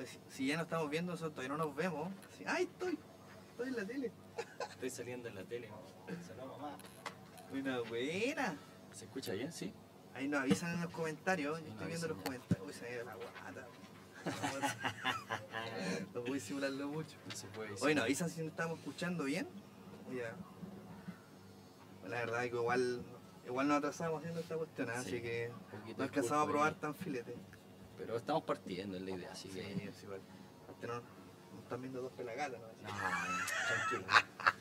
Pues, si ya nos estamos viendo, nosotros todavía no nos vemos. Así, ¡Ay, estoy! Estoy en la tele. Estoy saliendo en la tele. Saludos, mamá. Buena, buena. ¿Se escucha bien? Sí. Ahí nos avisan en los comentarios. Sí, Yo estoy viendo los comentarios. Uy, se me dio la guata. No puedo disimularlo mucho. No se puede decir. Hoy nos avisan si nos estamos escuchando bien. Ya. La verdad es que igual, igual nos atrasamos haciendo esta cuestión, ¿eh? Sí, así que no alcanzamos a probar tan filete. Pero estamos partiendo en la idea, así que. es igual. No, nos están viendo dos pelagatas, ¿no? No, tranquilo.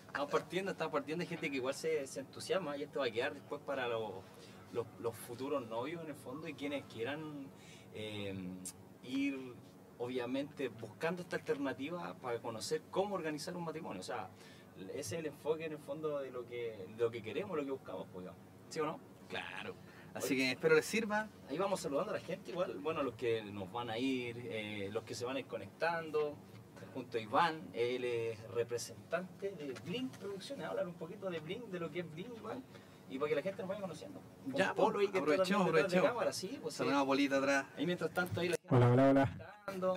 Estamos partiendo, estamos partiendo de gente que igual se, se entusiasma y esto va a quedar después para los, los, los futuros novios en el fondo y quienes quieran eh, ir obviamente buscando esta alternativa para conocer cómo organizar un matrimonio. O sea, ese es el enfoque en el fondo de lo que, de lo que queremos, lo que buscamos, pues, digamos. ¿sí o no? Claro. Así que espero les sirva. Ahí vamos saludando a la gente, igual, bueno, los que nos van a ir, eh, los que se van a ir conectando, junto a Iván, él es representante de Blink Producciones, hablar un poquito de Blink, de lo que es Blink, Iván, y para que la gente nos vaya conociendo. Con Ya, Polo ahí que aprovechemos, detrás de aprovechemos. cámara, sí, pues sí. Saludamos a bolita atrás. Ahí mientras tanto ahí la gente Hola, hola, hola.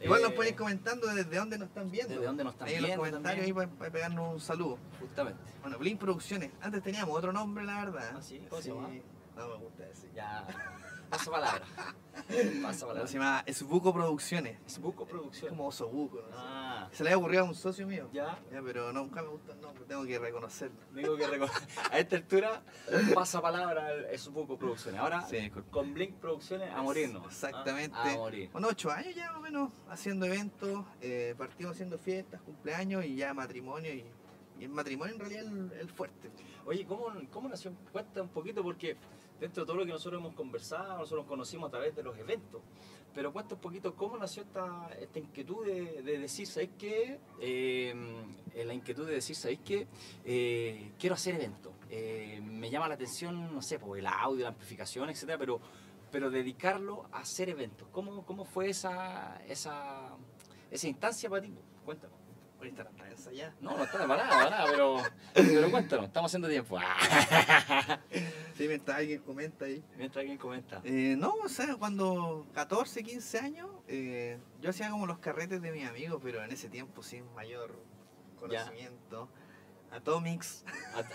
Igual nos Eh, pueden ir comentando desde dónde nos están viendo. Desde dónde nos están ahí en los viendo comentarios ahí también. para, para pegarnos un saludo. Justamente. Bueno, Blink Producciones. Antes teníamos otro nombre, la verdad. ¿Ah, sí? ¿Cómo se llama? No me gusta decir. Ya. Pasa palabra. Pasa palabra. Se llama Esbuco Producciones. Es Buco Es Producción. como Osobuco, no. Ah, Se le había ocurrido a un socio mío. ya. Ya, pero nunca me gusta el nombre, tengo que reconocerlo. Digo que reco- a esta altura pasa palabra es un poco producciones. Ahora Sí, con Blink Producciones a morirnos. Exactamente. Ah, A morir. Bueno, ocho años ya más o menos haciendo eventos, eh, partimos haciendo fiestas, cumpleaños y ya matrimonio y, y el matrimonio en realidad es el, el fuerte. Oye, ¿cómo, ¿cómo nació? Cuenta un poquito porque dentro de todo lo que nosotros hemos conversado, nosotros nos conocimos a través de los eventos. Pero cuenta un poquito cómo nació esta, esta inquietud de, de decir, ¿sabéis qué? Eh, la inquietud de decir, ¿sabéis qué? Eh, quiero hacer eventos. Eh, me llama la atención, no sé, pues, el audio, la amplificación, etcétera, pero, pero dedicarlo a hacer eventos. ¿Cómo, cómo fue esa, esa, esa instancia para ti? Cuéntanos. La. No, no está para nada, para nada, pero, pero cuéntanos, estamos haciendo tiempo. Ah. Sí, mientras alguien comenta ahí. Mientras alguien comenta. Eh, no, o sea, cuando 14, 15 años, eh, yo hacía como los carretes de mis amigos, pero en ese tiempo sin mayor Ya. conocimiento. Atomics,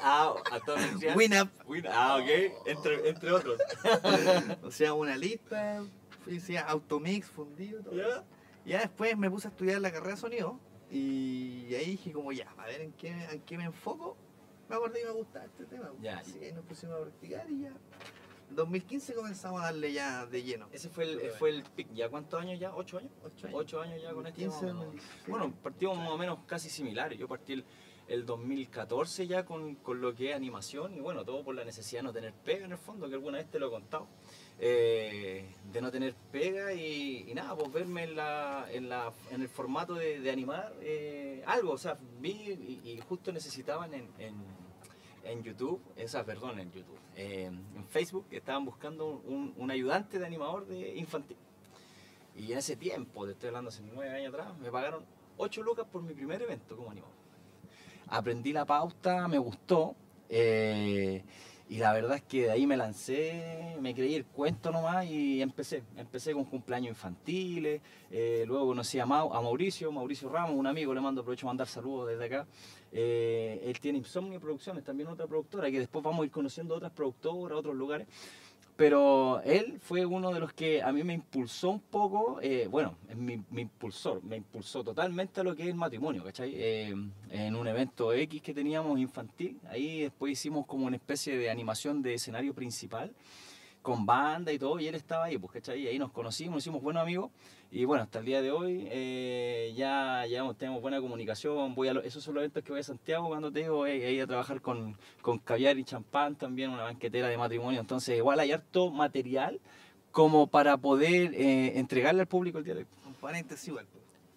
Ah, Atomic Real. Winup, Win- Ah, ok, entre, entre otros. o sea, una lista, decía Automix, fundido, todo ¿Ya? Ya después me puse a estudiar la carrera de sonido y ahí dije como ya, a ver en qué, en qué me enfoco. Me acordé que me gustaba este tema. Ya. Así que ahí nos pusimos a practicar y ya. En 2015 comenzamos a darle ya de lleno. Ese fue el, fue el pic. ¿Ya cuántos años ya? ¿Ocho años? Ocho años. Ocho años ya con este. 15, más o menos. 2016. Bueno, partimos más o menos casi similares. Yo partí el, el 2014 ya con, con lo que es animación y bueno, todo por la necesidad de no tener pega en el fondo, que alguna vez te lo he contado. Eh, de no tener pega y, nada, pues verme en, la, en, la, en el formato de, animar eh, algo. O sea, vi y, justo necesitaban en, en, YouTube, esa, perdón, en YouTube, eh, en Facebook, estaban buscando un, un ayudante de animador de infantil. Y en ese tiempo, te estoy hablando hace nueve años atrás, me pagaron 8 lucas por mi primer evento como animador. Aprendí la pauta, me gustó. Y la verdad es que de ahí me lancé, me creí el cuento nomás y empecé. Empecé con cumpleaños infantiles, eh, luego conocí a, Mau- a Mauricio, Mauricio Ramos, un amigo, le mando, aprovecho mandar saludos desde acá. Eh, él tiene Insomnio Producciones, también otra productora, que después vamos a ir conociendo otras productoras, otros lugares. Pero él fue uno de los que a mí me impulsó un poco, eh, bueno, mi, mi impulsor, me impulsó totalmente lo que es el matrimonio, ¿cachai? Eh, en un evento X que teníamos infantil, ahí después hicimos como una especie de animación de escenario principal, con banda y todo, y él estaba ahí, pues, ¿cachai? Ahí nos conocimos, nos hicimos buenos amigos, y bueno, hasta el día de hoy eh, ya, ya tenemos buena comunicación, voy a lo- esos son los eventos que voy a Santiago cuando te digo, eh, a trabajar con, con caviar y champán también, una banquetera de matrimonio, entonces igual hay harto material como para poder eh, entregarle al público el día de hoy. Un paréntesis igual.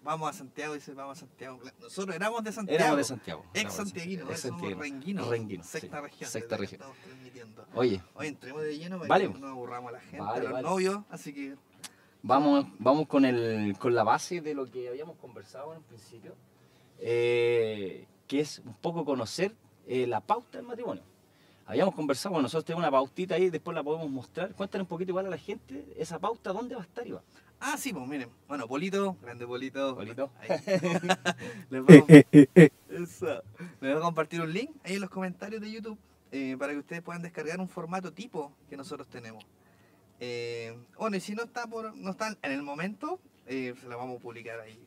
Vamos a Santiago, dice vamos a Santiago. Nosotros éramos de Santiago. Éramos de Santiago. Ex santiaguinos, Ex somos santiaguinos. renguinos. Renguinos, Sexta sí. región. Sexta región. Estamos transmitiendo. Oye, Hoy entremos de lleno para Vale. que no aburramos a la gente, Vale, a los vale. novios, así que Vamos, vamos con, el, con la base de lo que habíamos conversado en un principio, eh, que es un poco conocer eh, la pauta del matrimonio. Habíamos conversado, bueno, nosotros tenemos una pautita ahí, después la podemos mostrar. Cuéntanos un poquito igual a la gente, esa pauta, ¿dónde va a estar, Iván? Ah, sí, pues miren. Bueno, Polito, grande Polito. Polito. Ahí. Les voy a- Eso. Les voy a compartir un link ahí en los comentarios de YouTube eh, para que ustedes puedan descargar un formato tipo que nosotros tenemos. Eh, bueno, y si no está por no está en el momento, eh, se la vamos a publicar ahí.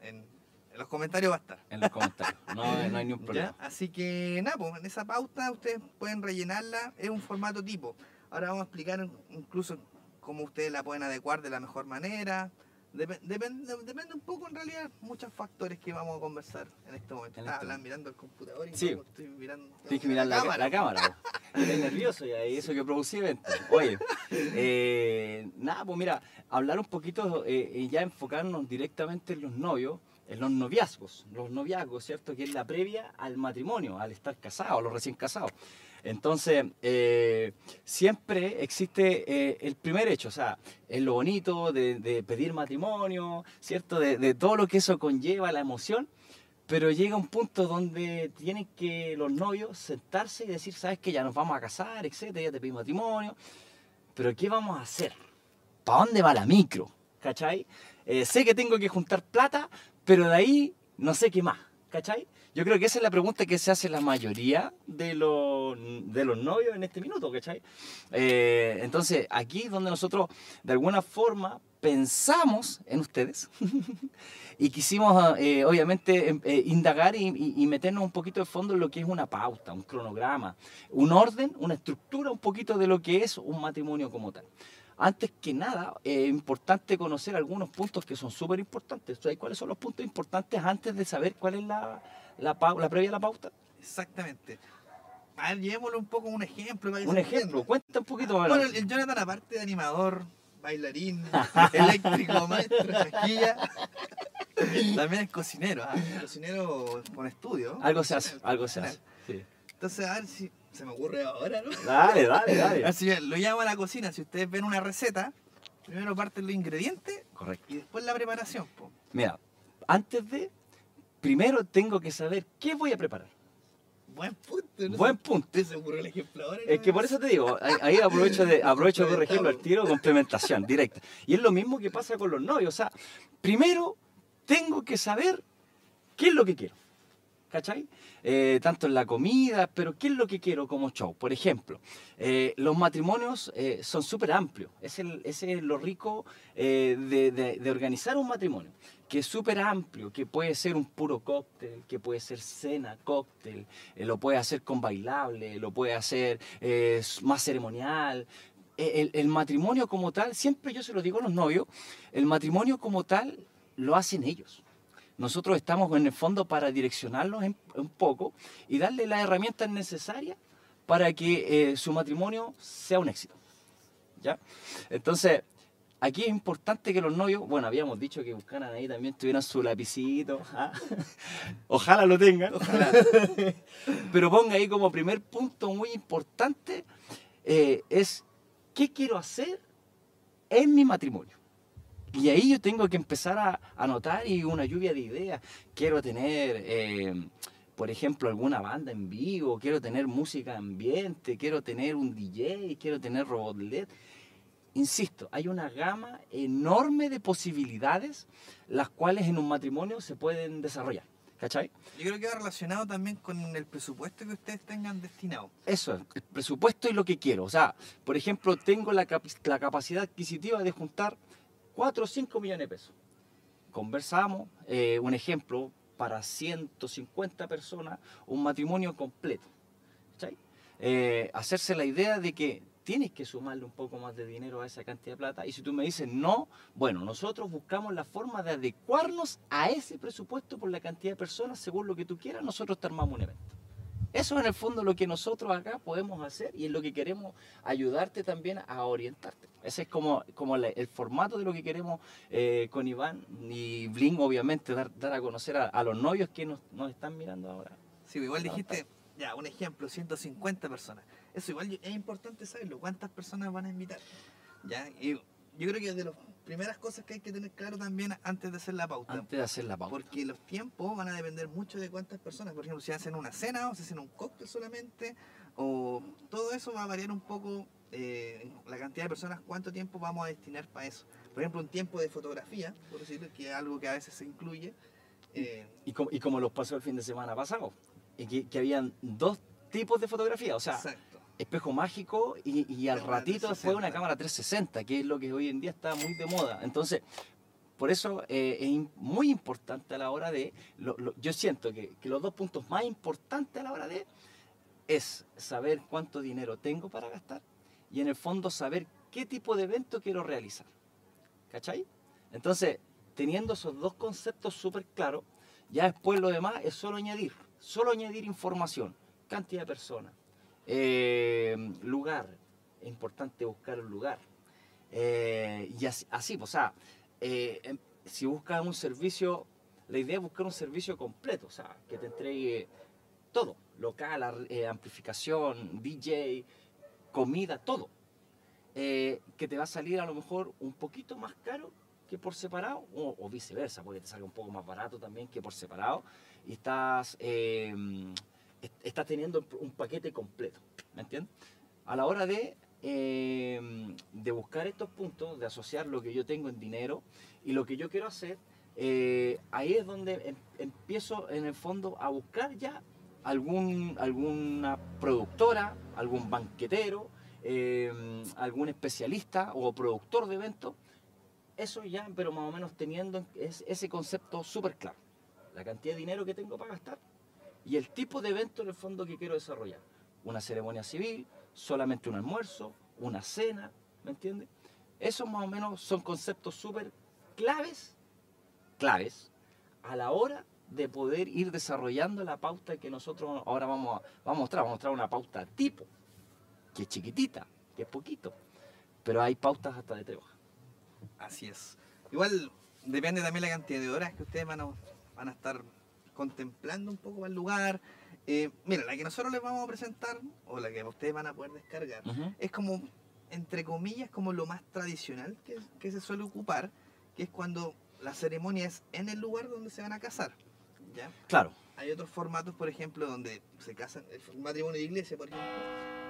En, en los comentarios va a estar. En los comentarios. No, no hay ningún ¿ya? problema. Así que nada, pues en esa pauta ustedes pueden rellenarla, es un formato tipo. Ahora vamos a explicar incluso cómo ustedes la pueden adecuar de la mejor manera. Dep- depende, depende un poco en realidad, muchos factores que vamos a conversar en este momento. En Estaba este mirando el computador y Sí. no, estoy mirando Tienes que mirar la, la cámara. Estoy nervioso ya, y eso que producí. Oye, eh, nada, pues mira, hablar un poquito eh, y ya enfocarnos directamente en los novios, en los noviazgos. Los noviazgos, ¿cierto? Que es la previa al matrimonio, al estar casado, los recién casados. Entonces, eh, siempre existe eh, el primer hecho, o sea, es lo bonito de, pedir matrimonio, ¿cierto? De, todo lo que eso conlleva, la emoción, pero llega un punto donde tienen que los novios sentarse y decir, sabes que ya nos vamos a casar, etcétera, ya te pedí matrimonio, pero ¿qué vamos a hacer? ¿Para dónde va la micro? ¿Cachai? Eh, sé que tengo que juntar plata, pero de ahí no sé qué más, ¿cachai? Yo creo que esa es la pregunta que se hace la mayoría de los, novios en este minuto, ¿cachai? Eh, entonces, aquí es donde nosotros, de alguna forma, pensamos en ustedes y quisimos, eh, obviamente, em- eh, indagar y, meternos un poquito de fondo en lo que es una pauta, un cronograma, un orden, una estructura un poquito de lo que es un matrimonio como tal. Antes que nada, es importante conocer algunos puntos que son súper importantes. ¿Sabes ¿Cuáles son los puntos importantes antes de saber cuál es la, la, la previa a la pauta? Exactamente. A ver, llevémosle un poco un ejemplo. Un ejemplo, cuenta un poquito más. Bueno, el, Jonathan, aparte de animador, bailarín, eléctrico, maestro, de chasquilla, también es cocinero, ¿ah? cocinero con estudio. algo se hace, algo se hace. Sí. Entonces, a ver si se me ocurre ahora, ¿no? Dale, dale, dale. Así que lo llamo a la cocina. Si ustedes ven una receta, primero parten los ingredientes Correcto. y después la preparación. po. Mira, antes de, primero tengo que saber qué voy a preparar. Buen punto. ¿no? Buen punto. ¿Te se ocurrió el ejemplo ahora? Es que por eso te digo, ahí- ahí aprovecho de, aprovecho de corregirlo al tiro, complementación directa. Y es lo mismo que pasa con los novios. O sea, primero tengo que saber qué es lo que quiero. ¿Cachai? Eh, tanto en la comida, pero ¿qué es lo que quiero como show? Por ejemplo, eh, los matrimonios eh, son súper amplios. Es el- Ese es lo rico eh, de, de- de organizar un matrimonio, que es súper amplio, que puede ser un puro cóctel, que puede ser cena, cóctel, eh, lo puede hacer con bailable, lo puede hacer eh, más ceremonial. Eh, El, el matrimonio como tal, siempre yo se lo digo a los novios, el matrimonio como tal lo hacen ellos. Nosotros estamos en el fondo para direccionarlos un poco y darle las herramientas necesarias para que eh, su matrimonio sea un éxito. ¿Ya? Entonces, aquí es importante que los novios, bueno, habíamos dicho que buscaran ahí también, tuvieran su lapicito. ¿ah? Ojalá lo tengan. Pero ponga ahí como primer punto muy importante, eh, es qué quiero hacer en mi matrimonio. Y ahí yo tengo que empezar a anotar y una lluvia de ideas. Quiero tener, eh, por ejemplo, alguna banda en vivo, quiero tener música ambiente, quiero tener un DJ, quiero tener robot LED. Insisto, hay una gama enorme de posibilidades las cuales en un matrimonio se pueden desarrollar. ¿Cachai? Yo creo que va relacionado también con el presupuesto que ustedes tengan destinado. Eso, es, el presupuesto y lo que quiero. O sea, por ejemplo, tengo la, capi- la capacidad adquisitiva de juntar 4 o 5 millones de pesos. Conversamos, eh, un ejemplo, para 150 personas, un matrimonio completo. Eh, hacerse la idea de que tienes que sumarle un poco más de dinero a esa cantidad de plata. Y si tú me dices no, bueno, nosotros buscamos la forma de adecuarnos a ese presupuesto por la cantidad de personas, según lo que tú quieras, nosotros te armamos un evento. Eso es en el fondo lo que nosotros acá podemos hacer y es lo que queremos ayudarte también a orientarte. Ese es como, como la- el formato de lo que queremos eh, con Iván y Bling, obviamente, dar, dar a conocer a, a los novios que nos, nos están mirando ahora. Sí, igual No, dijiste, ya, un ejemplo, 150 personas. Eso igual es importante saberlo, cuántas personas van a invitar. Ya, y yo creo que de las primeras cosas que hay que tener claro también antes de hacer la pauta. Antes de hacer la pauta. Porque los tiempos van a depender mucho de cuántas personas. Por ejemplo, si hacen una cena o si hacen un cóctel solamente, o todo eso va a variar un poco eh, la cantidad de personas, cuánto tiempo vamos a destinar para eso. por ejemplo, un tiempo de fotografía, por decirlo, que es algo que a veces se incluye. Eh, Y como, y como los pasó el fin de semana pasado, y que, que habían dos tipos de fotografía, o sea, exacto. Espejo mágico y, y al ratito después 360. una cámara 360, que es lo que hoy en día está muy de moda. Entonces, por eso eh, es muy importante a la hora de, lo- lo- yo siento que, que los dos puntos más importantes a la hora de es saber cuánto dinero tengo para gastar y en el fondo saber qué tipo de evento quiero realizar. ¿Cachai? Entonces, teniendo esos dos conceptos súper claros, ya después lo demás es solo añadir, solo añadir información, cantidad de personas, eh, lugar, es importante buscar un lugar. Eh, y así, pues, o sea, eh, em- si buscas un servicio, la idea es buscar un servicio completo, o sea, que te entregue todo, local, eh, amplificación, DJ, comida, todo. Que te va a salir a lo mejor un poquito más caro que por separado, o, o viceversa, porque te salga un poco más barato también que por separado, y estás, est- estás teniendo un paquete completo, ¿me entiendes? A la hora de, eh, de buscar estos puntos, de asociar lo que yo tengo en dinero y lo que yo quiero hacer, eh, ahí es donde em- empiezo en el fondo a buscar ya algún, alguna productora, algún banquetero, eh, algún especialista o productor de eventos, eso ya, pero más o menos teniendo es- ese concepto súper claro. La cantidad de dinero que tengo para gastar y el tipo de evento en el fondo que quiero desarrollar. Una ceremonia civil, solamente un almuerzo, una cena, ¿me entiendes? Esos más o menos son conceptos súper claves, claves, a la hora de poder ir desarrollando la pauta que nosotros ahora vamos a, mostrar. Vamos a mostrar una pauta tipo, que es chiquitita, que es poquito, pero hay pautas hasta de tres. Así es. Igual depende también la cantidad de horas que ustedes van a, van a estar contemplando un poco el lugar. Eh, mira, la que nosotros les vamos a presentar, o la que ustedes van a poder descargar, es como, entre comillas, como lo más tradicional que, que se suele ocupar, que es cuando la ceremonia es en el lugar donde se van a casar. ¿ya? Claro, Hay otros formatos, por ejemplo, donde se casan, el matrimonio de iglesia, por ejemplo,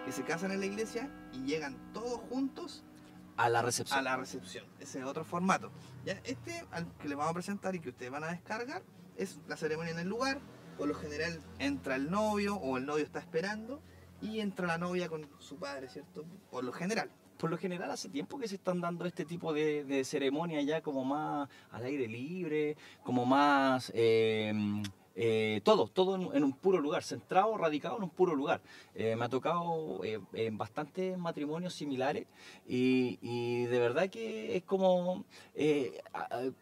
que se casan en la iglesia y llegan todos juntos a la recepción. a la recepción. Ese es otro formato. ¿ya? Este al que les vamos a presentar y que ustedes van a descargar es la ceremonia en el lugar. Por lo general entra el novio o el novio está esperando y entra la novia con su padre, ¿cierto? Por lo general. Por lo general hace tiempo que se están dando este tipo de, de ceremonias ya como más al aire libre, como más... eh, eh, todo, todo en, en un puro lugar, centrado, radicado en un puro lugar. Eh, me ha tocado eh, en bastantes matrimonios similares y, y de verdad que es como eh,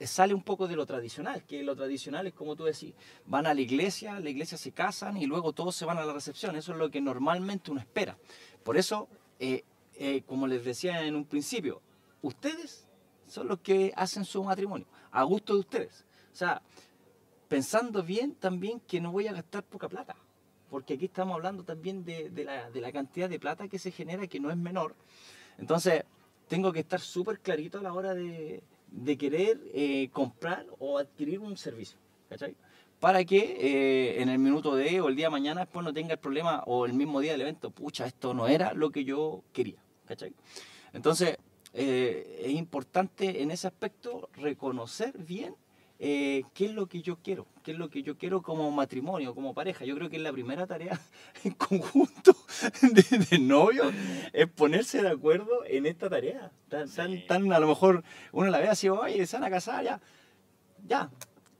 sale un poco de lo tradicional, que lo tradicional es como tú decís, van a la iglesia, la iglesia se casan y luego todos se van a la recepción, eso es lo que normalmente uno espera. Por eso, eh, eh, como les decía en un principio, ustedes son los que hacen su matrimonio, a gusto de ustedes. O sea, pensando bien también que no voy a gastar poca plata, porque aquí estamos hablando también de, la, cantidad de plata que se genera, que no es menor. Entonces, tengo que estar súper clarito a la hora de, de querer eh, comprar o adquirir un servicio, ¿cachai? Para que eh, en el minuto de o el día de mañana después no tenga el problema o el mismo día del evento, pucha, esto no era lo que yo quería, ¿cachai? Entonces, eh, es importante en ese aspecto reconocer bien eh, qué es lo que yo quiero, qué es lo que yo quiero como matrimonio, como pareja. Yo creo que es la primera tarea en conjunto de, de novio, es ponerse de acuerdo en esta tarea. Tan, tan, tan, a lo mejor uno la ve así, oye, se van a casar, ya, ya,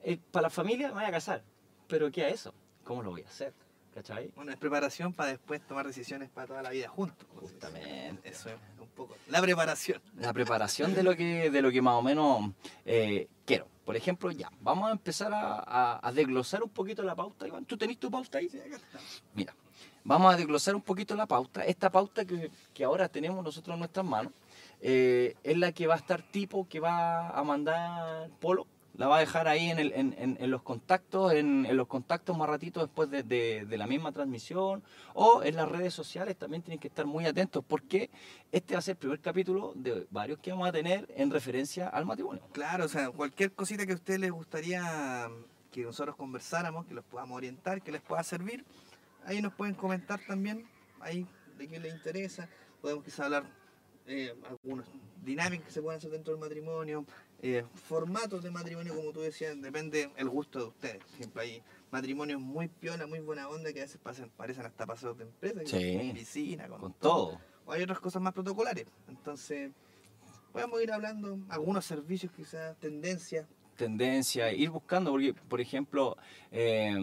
eh, para la familia me voy a casar, pero ¿qué a eso? ¿Cómo lo voy a hacer? ¿Cachai? Bueno, es preparación para después tomar decisiones para toda la vida juntos. Justamente. Eso es un poco. La preparación. la preparación de lo que, de lo que más o menos eh, quiero. Por ejemplo, ya, vamos a empezar a, a- a desglosar un poquito la pauta. Iván, ¿tú tenés tu pauta ahí? Mira, vamos a desglosar un poquito la pauta. Esta pauta que, que ahora tenemos nosotros en nuestras manos eh, es la que va a estar tipo que va a mandar Polo. La va a dejar ahí en, los contactos, en, los contactos más ratito después de, la misma transmisión o en las redes sociales también tienen que estar muy atentos porque este va a ser el primer capítulo de varios que vamos a tener en referencia al matrimonio. Claro, o sea, cualquier cosita que a ustedes les gustaría que nosotros conversáramos, que los podamos orientar, que les pueda servir, ahí nos pueden comentar también, ahí de qué les interesa. Podemos quizá hablar eh, algunas dinámicas que se pueden hacer dentro del matrimonio, eh, formatos de matrimonio, como tú decías, depende el gusto de ustedes. Por ejemplo, hay matrimonios muy piola, muy buena onda, que a veces pasan, parecen hasta paseos de empresa, Sí. con piscina, con, Con todo. O hay otras cosas más protocolares. Entonces, podemos ir hablando algunos servicios, quizás, tendencias. tendencia, ir buscando, porque, por ejemplo, eh,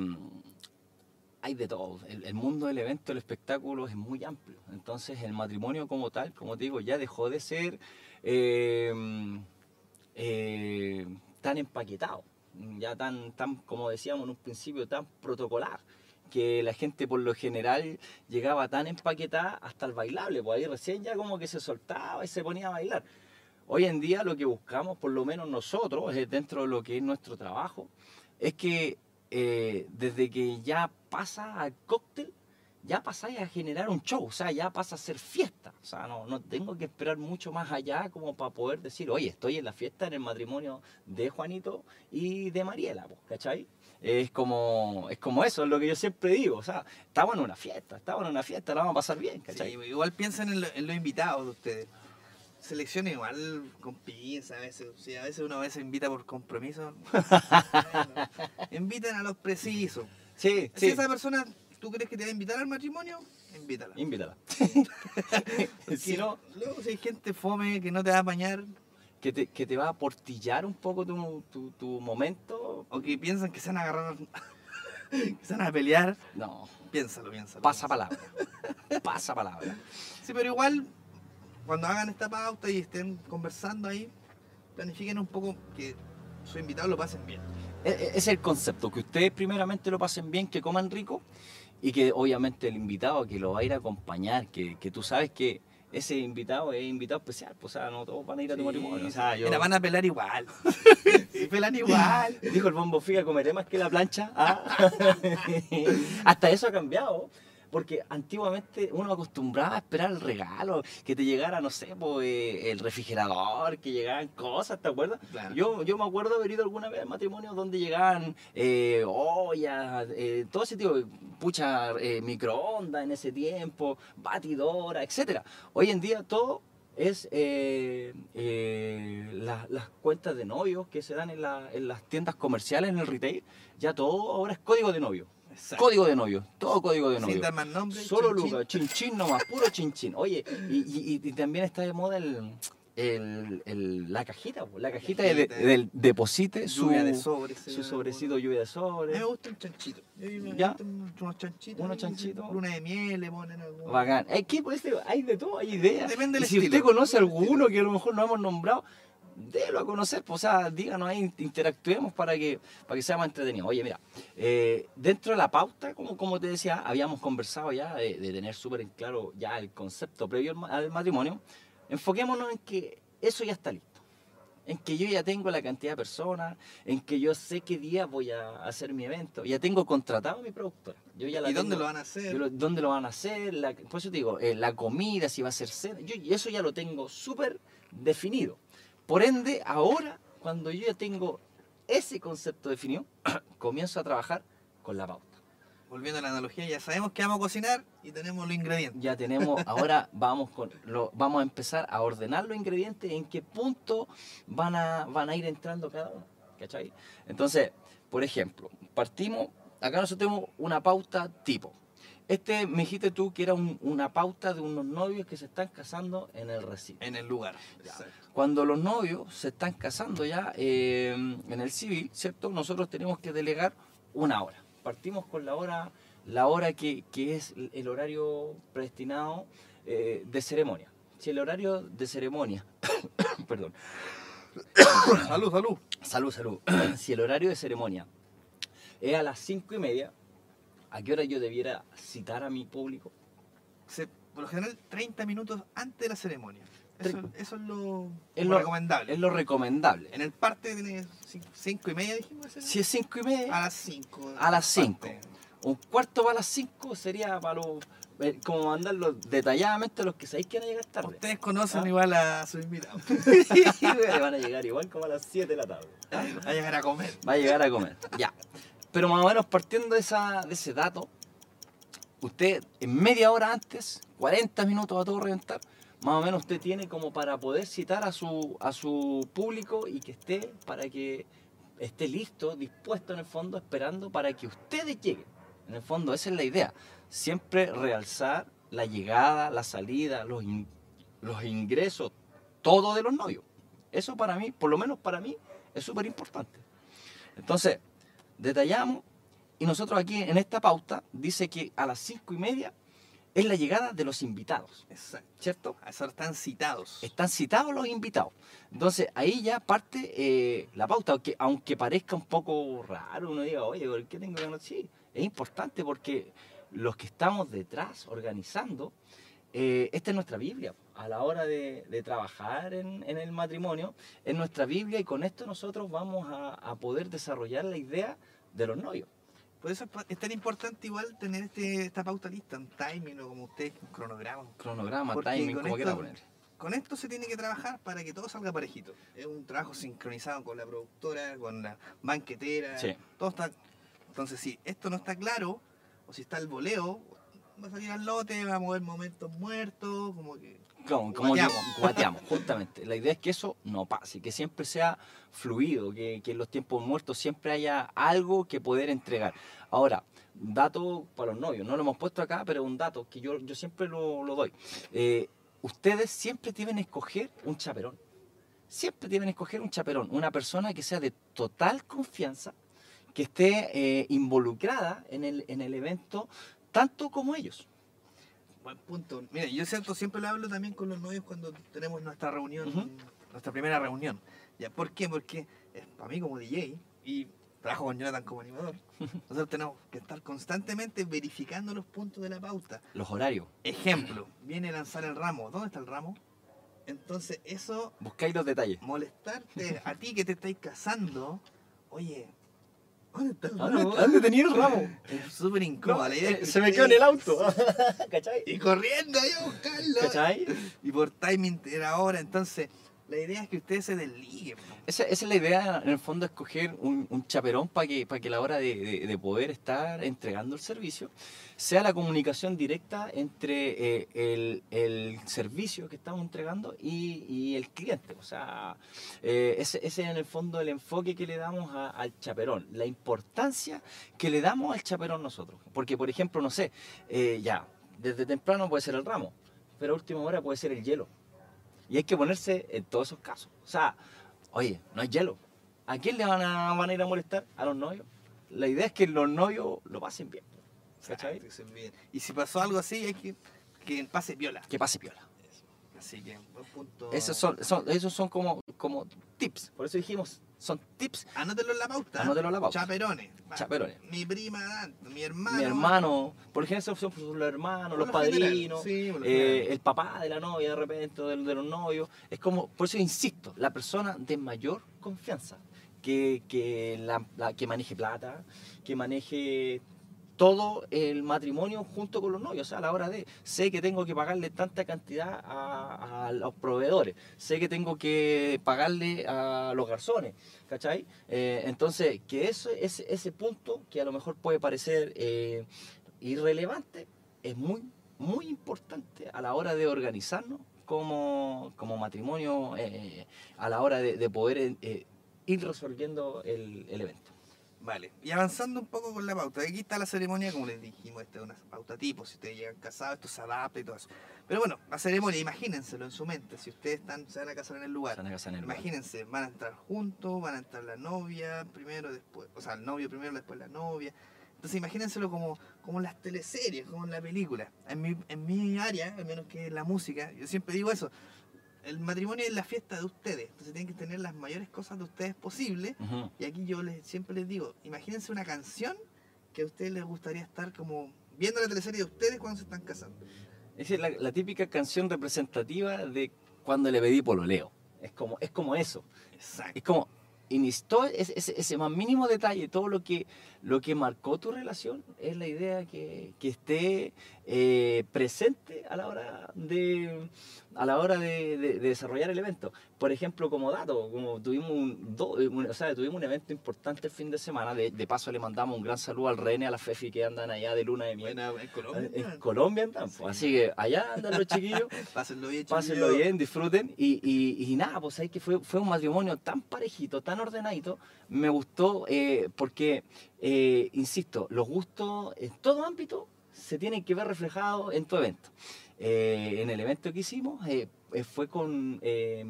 hay de todo. El, el mundo del evento, el espectáculo es muy amplio. Entonces, el matrimonio como tal, como te digo, ya dejó de ser eh, eh, tan empaquetado, ya tan, tan, como decíamos en un principio, tan protocolar que la gente por lo general llegaba tan empaquetada hasta el bailable, pues ahí recién ya como que se soltaba y se ponía a bailar. Hoy en día lo que buscamos, por lo menos nosotros, eh, dentro de lo que es nuestro trabajo, es que eh, desde que ya pasa al cóctel, ya pasáis a generar un show, o sea, ya pasa a ser fiesta. O sea, no, no tengo que esperar mucho más allá como para poder decir, oye, estoy en la fiesta, en el matrimonio de Juanito y de Mariela, pues, ¿cachai? Es como, es como eso, es lo que yo siempre digo, o sea, estamos en una fiesta, estamos en una fiesta, la vamos a pasar bien, ¿cachai? Sí, igual piensen en, lo- en los invitados de ustedes. Selecciona igual con pinza a veces. O sea, a veces uno a veces invita por compromiso. Bueno, inviten a los precisos. Sí, Si sí, esa persona, ¿tú crees que te va a invitar al matrimonio? Invítala. invítala. Si no, Luego si hay gente fome que no te va a apañar que te, que te va a portillar un poco tu, tu, tu momento, o que piensan que se van a agarrar, que se van a pelear, no, piénsalo, piénsalo. pasa palabra, pasa palabra. Sí, pero igual, cuando hagan esta pauta y estén conversando ahí, planifiquen un poco que sus invitados lo pasen bien. E- e- es el concepto, que ustedes primeramente lo pasen bien, que coman rico y que obviamente el invitado que lo va a ir a acompañar, que, que tú sabes que ese invitado es invitado especial, pues, o sea, no todos van a ir a tu Sí, matrimonio. O sea, yo... Mira, van a pelar igual. Sí, pelan igual. Dijo el bombo figa, comeré más que la plancha. Ah. Hasta eso ha cambiado. Porque antiguamente uno acostumbraba a esperar el regalo, que te llegara, no sé, eh, el refrigerador, que llegaban cosas, ¿te acuerdas? Claro. Yo, yo me acuerdo haber ido alguna vez a matrimonios donde llegaban eh, ollas, eh, todo ese tipo pucha, microondas en ese tiempo, batidora, etcétera. Hoy en día todo es eh, eh, la- las cuentas de novios que se dan en, la- en las tiendas comerciales, en el retail. Ya todo ahora es código de novio. Exacto. Código de novio, todo código de novio. Sin dar más nombres. Solo chin. Lucas, chin chin nomás, puro chin chin. Oye, y, y- y también está de moda el, el- el- la cajita, po, la cajita de, Cajita. del deposite su, Lluvia de sobres. se su llama, sobrecito lluvia de A sobre. mí me gusta el chanchito. Me Ya. gustan unos- chanchitos. Unos chanchitos. Luna de miel, le ponen algo. Bacán. Es que pues, hay de todo, hay ideas. Depende Y del si estilo. usted conoce alguno que a lo mejor no hemos nombrado, délo a conocer, pues, o sea, díganos ahí, interactuemos para que, para que sea más entretenido. Oye, mira, eh, dentro de la pauta, como, como te decía, habíamos conversado ya de, de tener súper en claro ya el concepto previo al, ma- al matrimonio. Enfoquémonos en que eso ya está listo. En que yo ya tengo la cantidad de personas, en que yo sé qué día voy a hacer mi evento. Ya tengo contratado a mi productora. Yo ya la ¿Y dónde tengo- lo van a hacer? lo- dónde lo van a hacer, la, por eso te digo, eh, la comida, si va a ser cena, yo eso ya lo tengo súper definido. Por ende, ahora, cuando yo ya tengo ese concepto definido, comienzo a trabajar con la pauta. Volviendo a la analogía, ya sabemos que vamos a cocinar y tenemos los ingredientes. Ya tenemos, ahora vamos con lo, vamos a empezar a ordenar los ingredientes, en qué punto van a, van a ir entrando cada uno. ¿Cachai? Entonces, por ejemplo, partimos, acá nosotros tenemos una pauta tipo. Este me dijiste tú que era un- una pauta de unos novios que se están casando en el recinto. En el lugar. Ya. Exacto. Cuando los novios se están casando ya eh, en el civil, ¿cierto? Nosotros tenemos que delegar una hora. Partimos con la hora, la hora que, que es el horario predestinado eh, de ceremonia. Si el horario de ceremonia, perdón, salud, salud. salud, salud, si el horario de ceremonia es a las cinco y media, ¿a qué hora yo debiera citar a mi público? Se- por lo general, 30 minutos antes de la ceremonia. Eso, es lo, Es lo- recomendable. Es lo recomendable. En el parte tiene 5 y media, dijimos. Si es cinco y media, A las 5. A las cinco. Un cuarto para las 5 sería para los. eh, como mandarlo detalladamente a los que sabéis que van a llegar tarde. Ustedes conocen Ah. igual a sus invitados. van a llegar igual como a las 7 de la tarde. Va a llegar a comer. Va a llegar a comer. Ya. Pero más o menos partiendo de, esa, de ese dato, usted en media hora antes, 40 minutos a todo reventar, más o menos usted tiene como para poder citar a su, a su público y que esté para que esté listo, dispuesto en el fondo, esperando para que ustedes lleguen. En el fondo, esa es la idea. Siempre realzar la llegada, la salida, los, los ingresos, todo de los novios. Eso para mí, por lo menos para mí, es súper importante. Entonces, detallamos y nosotros aquí en esta pauta dice que a las cinco y media es la llegada de los invitados, Exacto. ¿cierto? A eso están citados. Están citados los invitados. Entonces ahí ya parte eh, la pauta, aunque, aunque parezca un poco raro, uno diga, oye, ¿por qué tengo que no? Sí, es importante porque los que estamos detrás organizando, eh, esta es nuestra Biblia. A la hora de, de trabajar en, en el matrimonio, es nuestra Biblia y con esto nosotros vamos a, a poder desarrollar la idea de los novios. Por eso es tan importante igual tener este, esta pauta lista, un timing o como ustedes, un cronograma. Cronograma, Porque timing, como quiera poner. Con esto se tiene que trabajar para que todo salga parejito. Es un trabajo sincronizado con la productora, con la banquetera. Sí. Todo está. Entonces, si esto no está claro, o si está el voleo, va a salir al lote, va a mover momentos muertos, como que. Como, como Guateamos. que- guateamos, justamente. La idea es que eso no pase, que siempre sea fluido, que, que en los tiempos muertos siempre haya algo que poder entregar. Ahora, dato para los novios, no lo hemos puesto acá, pero un dato que yo, yo siempre lo, lo doy. Eh, ustedes siempre deben escoger un chaperón. Siempre deben escoger un chaperón, una persona que sea de total confianza, que esté eh, involucrada en el, en el evento tanto como ellos. Buen punto. Mira, yo cierto, siempre lo hablo también con los novios cuando tenemos nuestra reunión, nuestra primera reunión. ¿Ya? ¿Por qué? Porque es para mí como DJ y trabajo con Jonathan como animador, nosotros tenemos que estar constantemente verificando los puntos de la pauta. Los horarios. Ejemplo, viene a lanzar el ramo. ¿Dónde está el ramo? Entonces, eso, Buscáis los detalles. molestarte a ti que te estáis casando, oye, ¿dónde está el ¿Dónde, ramo? dónde tenía el ramo? Es súper incómoda la idea. es que se me quedó en el auto. ¿Cachai? Y corriendo ahí a buscarlo. ¿Cachai? Y por timing era ahora. Entonces, la idea es que ustedes se desliguen. Esa, es la idea, en el fondo, escoger un, un chaperón para que, para que la hora de, de- de poder estar entregando el servicio sea la comunicación directa entre eh, el, servicio que estamos entregando y, el cliente. O sea, eh, ese, es en el fondo el enfoque que le damos al chaperón, la importancia que le damos al chaperón nosotros. Porque, por ejemplo, no sé, eh, ya, desde temprano puede ser el ramo, pero a última hora puede ser el hielo. Y hay que ponerse en todos esos casos. O sea, oye, no hay hielo. ¿A quién le van a, van a ir a molestar? A los novios. La idea es que los novios lo pasen bien. Y si pasó algo así, hay que que pase viola. Que pase piola. Así que, buen punto. Esos son, son- esos son como, como tips. Por eso dijimos, son tips. Anótelo en la pauta. Anótelo en la pauta. Chaperones. Chaperones. Mi prima, mi hermano. Mi hermano, por ejemplo, son los hermanos, Por los padrinos, sí, eh, el papá de la novia de repente, de, los novios. Es como, por eso insisto, la persona de mayor confianza, que, que, la, la- que maneje plata, que maneje todo el matrimonio junto con los novios. O sea, a la hora de, sé que tengo que pagarle tanta cantidad a, a los proveedores, sé que tengo que pagarle a los garzones, ¿cachai? Eh, entonces, que eso, ese, ese punto, que a lo mejor puede parecer eh, irrelevante, es muy, muy importante a la hora de organizarnos como, como matrimonio, eh, a la hora de, de poder ir resolviendo el, el evento. Vale, y avanzando un poco con la pauta. Aquí está la ceremonia, como les dijimos, esta es una pauta tipo. Si ustedes llegan casados, esto se adapta y todo eso. Pero bueno, la ceremonia, imagínenselo en su mente. Si ustedes están, se van a casar en el lugar. Se van a casar en el lugar. Imagínense, van a entrar juntos, van a entrar la novia primero, después, o sea, el novio primero, después la novia. Entonces imagínenselo como, como las teleseries, como en la película. En mi, en mi área, al menos que la música, yo siempre digo eso. El matrimonio es la fiesta de ustedes, entonces tienen que tener las mayores cosas de ustedes posibles. Ujú. Y aquí yo les, siempre les digo, imagínense una canción que a ustedes les gustaría estar como viendo la teleserie de ustedes cuando se están casando. Esa es la, la típica canción representativa de cuando le pedí pololeo. Es como, es como eso. Exacto. Es como, instó ese, ese, ese más mínimo detalle, todo lo que, lo que marcó tu relación, es la idea que, que esté eh, presente a la hora de, a la hora de, de- de desarrollar el evento. Por ejemplo, como dato, como tuvimos un, do- un- o sea, tuvimos un evento importante el fin de semana, de, de paso le mandamos un gran saludo al René, a la Fefi que andan allá de luna de miel. Buena, en Colombia. En Colombia andan, pues, así que allá andan los chiquillos. Pásenlo bien, Pásenlo bien, disfruten. Y, y, y nada, pues ahí que fue, fue un matrimonio tan parejito, tan ordenadito. Me gustó eh, porque, eh, insisto, los gustos en todo ámbito se tienen que ver reflejados en tu evento. Eh, en el evento que hicimos eh, eh, fue con eh,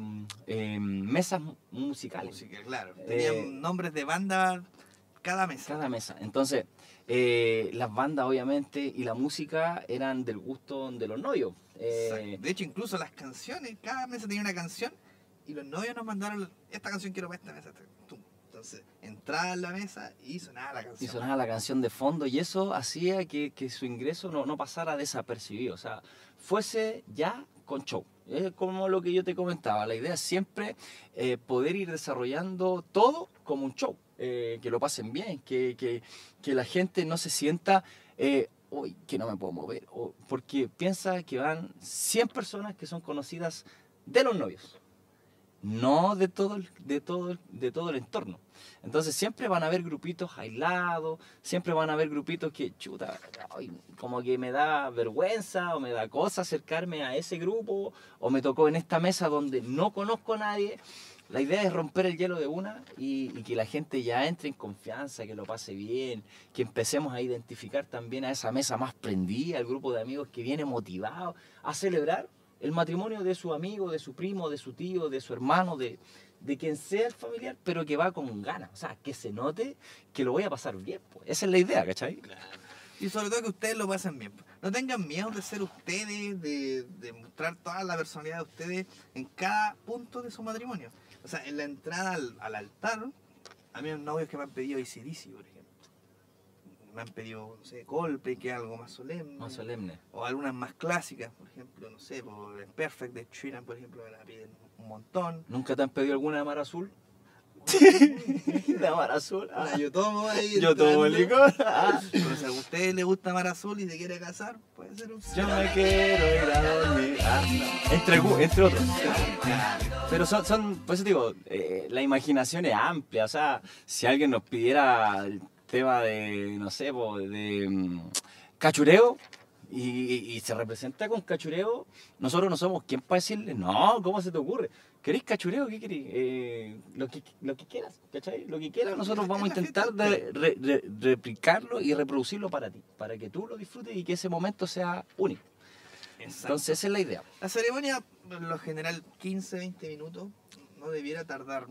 eh, mesas musicales. Música, claro. Tenían nombres de banda cada mesa. Cada mesa. Entonces, las bandas obviamente y la música eran del gusto de los novios. De hecho, incluso las canciones, cada mesa tenía una canción y los novios nos mandaron esta canción quiero para esta mesa. Entonces, entraba en la mesa y sonaba la y canción. sonaba la canción de fondo y eso hacía que, que su ingreso no, no pasara desapercibido, o sea, fuese ya con show. Es como lo que yo te comentaba, la idea es siempre eh, poder ir desarrollando todo como un show, eh, que lo pasen bien, que, que- que la gente no se sienta, eh, uy, que no me puedo mover, o- porque piensa que van 100 personas que son conocidas de los novios no de todo el, de todo de todo el entorno. Entonces siempre van a haber grupitos aislados, siempre van a haber grupitos que, chuta, ay, como que me da vergüenza o me da cosa acercarme a ese grupo o me tocó en esta mesa donde no conozco a nadie. La idea es romper el hielo de una y, y que la gente ya entre en confianza, que lo pase bien, que empecemos a identificar también a esa mesa más prendida, al grupo de amigos que viene motivado a celebrar el matrimonio de su amigo, de su primo, de su tío, de su hermano, de, de quien sea el familiar, pero que va con ganas. O sea, que se note que lo voy a pasar bien. Pues. Esa es la idea, ¿cachai? Y sobre todo que ustedes lo pasen bien. No tengan miedo de ser ustedes, de, de mostrar toda la personalidad de ustedes en cada punto de su matrimonio. O sea, en la entrada al, al altar, a mí hay novios que me han pedido ACDC, por ejemplo. Me han pedido, no sé, Coldplay, que es algo más solemne. Más solemne. O algunas más clásicas, por ejemplo, no sé, por el Perfect de Sheeran, por ejemplo, me la piden un montón. ¿Nunca te han pedido alguna de mar azul? de mar azul. ah. Yo tomo ahí. Yo tomo entrando. licor. ah. Pero si a usted le gusta Mar Azul y se quiere casar, puede ser un Yo me quiero ir a dormir. Ah, entre, gu- entre otros. Pero son, son por eso te digo, eh, la imaginación es amplia. O sea, si alguien nos pidiera tema de, no sé, po, de mm, cachureo y, y- y se representa con cachureo, nosotros no somos quien para decirle, no, ¿cómo se te ocurre? ¿Queréis cachureo? ¿Qué queréis? Eh, lo, que, lo que quieras, ¿cachai? Lo que quieras, nosotros vamos a intentar de re- re- replicarlo y reproducirlo para ti, para que tú lo disfrutes y que ese momento sea único. Exacto. Entonces esa es la idea. La ceremonia, en lo general, 15, 20 minutos, no debiera tardar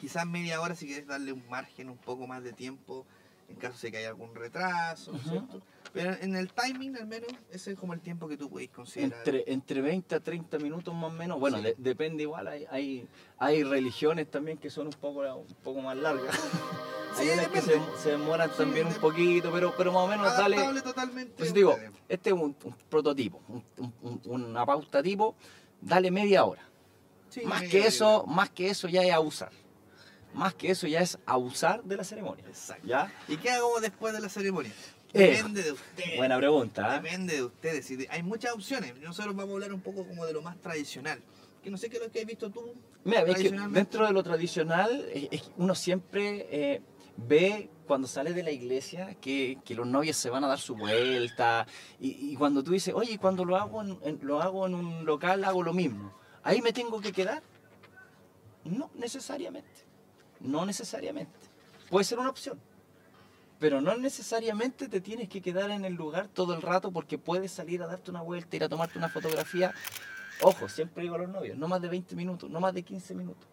quizás media hora si quieres darle un margen, un poco más de tiempo, en caso de que haya algún retraso, ¿no es Ujú. cierto? Pero en el timing, al menos, ese es como el tiempo que tú puedes considerar. Entre, entre 20 a 30 minutos más o menos. Bueno, Sí. de- depende igual. Hay, hay, hay religiones también que son un poco, un poco más largas. Sí, hay que se, depende. se demoran Sí, también un dep- poquito, pero, pero más o menos dale... Adaptable totalmente. Pues digo, este es un, un prototipo, un- un- un- una pauta tipo, dale media hora. Sí, más media que hora. eso, más que eso ya es abusar. Más que eso ya es abusar de la ceremonia. Exacto. ¿Ya? ¿Y qué hago después de la ceremonia? Eh, Depende de ustedes. Buena pregunta. ¿eh? Depende de ustedes. Y de- hay muchas opciones. Nosotros vamos a hablar un poco como de lo más tradicional. Que no sé qué es lo que has visto tú. Mira, es que dentro de lo tradicional, es- uno siempre eh, ve cuando sale de la iglesia que, que los novios se van a dar su vuelta. Y, y cuando tú dices, oye, cuando lo hago en, en- lo hago en un local, hago lo mismo. ¿Ahí me tengo que quedar? No necesariamente. No necesariamente. Puede ser una opción. Pero no necesariamente te tienes que quedar en el lugar todo el rato porque puedes salir a darte una vuelta, ir a tomarte una fotografía. Ojo, siempre digo a los novios, no más de 20 minutos, no más de 15 minutos.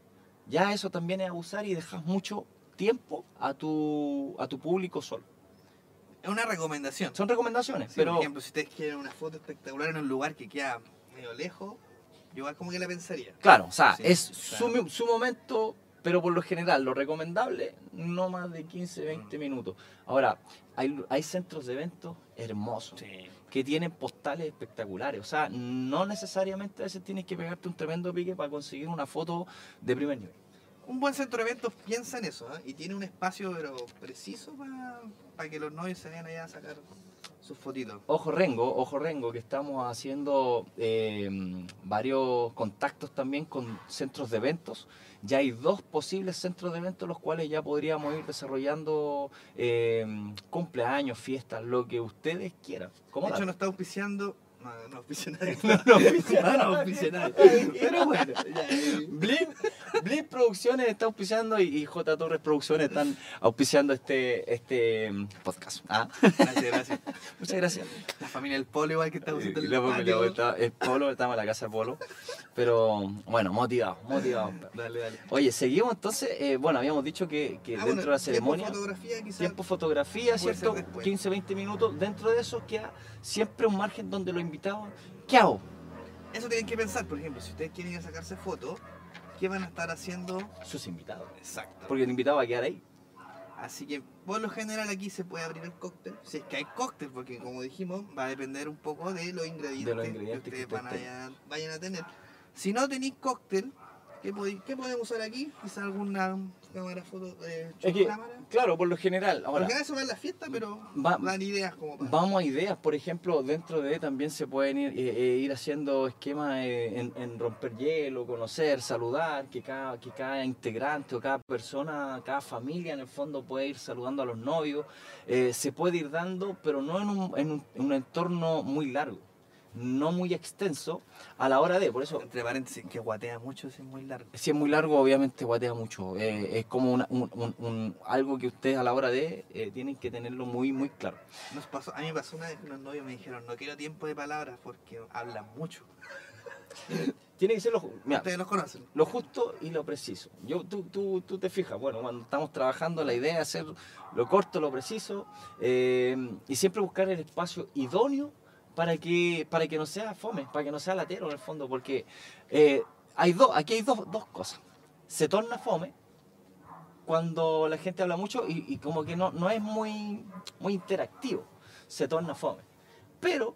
Ya eso también es abusar y dejas mucho tiempo a tu, a tu público solo. Es una recomendación. Son recomendaciones, Sí, pero Por ejemplo, si ustedes quieren una foto espectacular en un lugar que queda medio lejos, yo igual como que la pensaría. claro, o sea, Sí, es claro. su, su momento, pero por lo general, lo recomendable, no más de 15, 20 Mm. minutos. Ahora, hay, hay centros de eventos hermosos. que tienen postales espectaculares. O sea, no necesariamente a veces tienes que pegarte un tremendo pique para conseguir una foto de primer nivel. Un buen centro de eventos piensa en eso, ¿eh? y tiene un espacio pero preciso para que los novios se vayan allá a sacar sus fotitos. Ojo Rengo, ojo Rengo, que estamos haciendo eh, varios contactos también con centros de eventos. Ya hay dos posibles centros de eventos los cuales ya podríamos ir desarrollando eh, cumpleaños, fiestas, lo que ustedes quieran. ¿Cómo De hecho, nos está auspiciando. No, no nadie. No, no auspicia No, no nadie. Pero bueno, Blin Producciones está auspiciando y, y J Torres Producciones están auspiciando este, este mm, podcast. Ah, Gracias, gracias. muchas gracias. La familia del Polo, igual que estamos Y haciendo el vuelta- es Polo, estamos en la casa de Polo. Pero bueno, motivado, motivado. Dale, dale. Oye, seguimos entonces. eh, bueno, habíamos dicho que, que Ah, dentro bueno, de la ceremonia. Tiempo fotografía, quizás. Tiempo fotografía, ¿cierto? ser después. 15, 20 minutos. Dentro de eso queda siempre un margen donde los invitados. ¿Qué hago? Eso tienen que pensar, por ejemplo, si ustedes quieren ir a sacarse fotos, ¿qué van a estar haciendo? Sus invitados. Exacto. Porque el invitado va a quedar ahí. Así que por lo general aquí se puede abrir el cóctel, si es que hay cóctel, porque como dijimos, va a depender un poco de los ingredientes, De los ingredientes que que ustedes van ustedes a, vayan a tener. Si no tenéis cóctel, ¿qué, podemos usar aquí? Quizá alguna cámara foto, eh, Es que, cámara. claro, por lo general. Ahora, Porque eso va en la fiesta, pero Va- dan ideas como para... Vamos a ideas, por ejemplo, dentro de también se pueden ir, eh, eh, ir haciendo esquemas eh, en, en romper hielo, conocer, saludar, que cada, que cada integrante o cada persona, cada familia en el fondo puede ir saludando a los novios. Se puede ir dando, pero no en un, en un- en un entorno muy largo, no muy extenso a la hora de, por eso Entre paréntesis, que guatea mucho, si es muy largo. si es muy largo, obviamente guatea mucho. Eh, es como una- un, un- un- algo que ustedes a la hora de eh, tienen que tenerlo muy, muy claro. Nos pasó, a mí me pasó una vez que unos novios me dijeron, no quiero tiempo de palabras porque hablan mucho. Tiene que ser lo, mira, Ustedes los conocen. lo justo y lo preciso. Yo, tú, tú, tú te fijas, bueno, cuando estamos trabajando la idea es hacer lo corto, lo preciso eh, y siempre buscar el espacio idóneo para que, para que no sea fome, para que no sea latero en el fondo, porque eh, hay dos, aquí hay dos, dos cosas. Se torna fome cuando la gente habla mucho y, como que no, no es muy, muy interactivo, se torna fome. Pero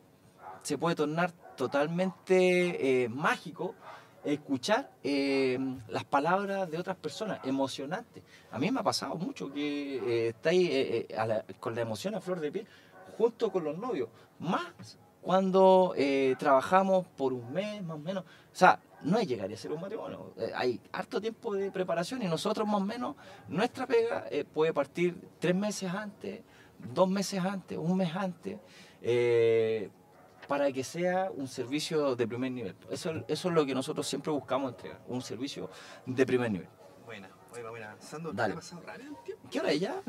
se puede tornar totalmente eh, mágico escuchar eh, las palabras de otras personas, emocionante. A mí me ha pasado mucho que eh, estáis con la emoción a flor de piel junto con los novios, más cuando eh, trabajamos por un mes más o menos. O sea, no es llegar a ser un matrimonio, eh, hay harto tiempo de preparación y nosotros más o menos, nuestra pega eh, puede partir tres meses antes, dos meses antes, un mes antes. para que sea un servicio de primer nivel. Eso, eso es lo que nosotros siempre buscamos entregar, un servicio de primer nivel. Buena, oye, vamos a ir avanzando. Dale. ¿Qué ha pasado rápido el tiempo? ¿Qué hora es ya?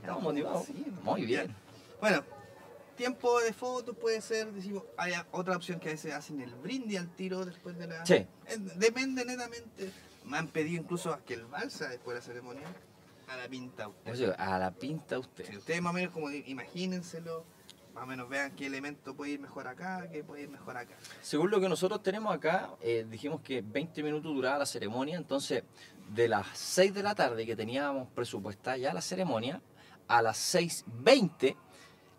Estamos motivados. Sí, Muy bien. Bueno, tiempo de fotos puede ser, decimos, hay otra opción que a veces hacen el brindis al tiro después de la... Sí. Depende netamente. Me han pedido incluso que el balsa después de la ceremonia a la pinta usted. Oye, a la pinta usted. Si ustedes más o menos como imagínenselo, más o menos vean qué elemento puede ir mejor acá, qué puede ir mejor acá. Según lo que nosotros tenemos acá, eh, dijimos que 20 minutos duraba la ceremonia, entonces de las 6 de la tarde que teníamos presupuestada ya la ceremonia, a las 6.20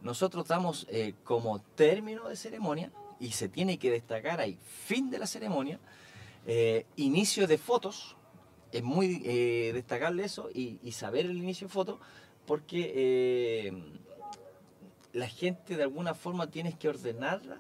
nosotros damos eh, como término de ceremonia y se tiene que destacar ahí fin de la ceremonia, eh, inicio de fotos, es muy eh, destacable eso y, y saber el inicio de fotos porque eh, la gente de alguna forma tienes que ordenarla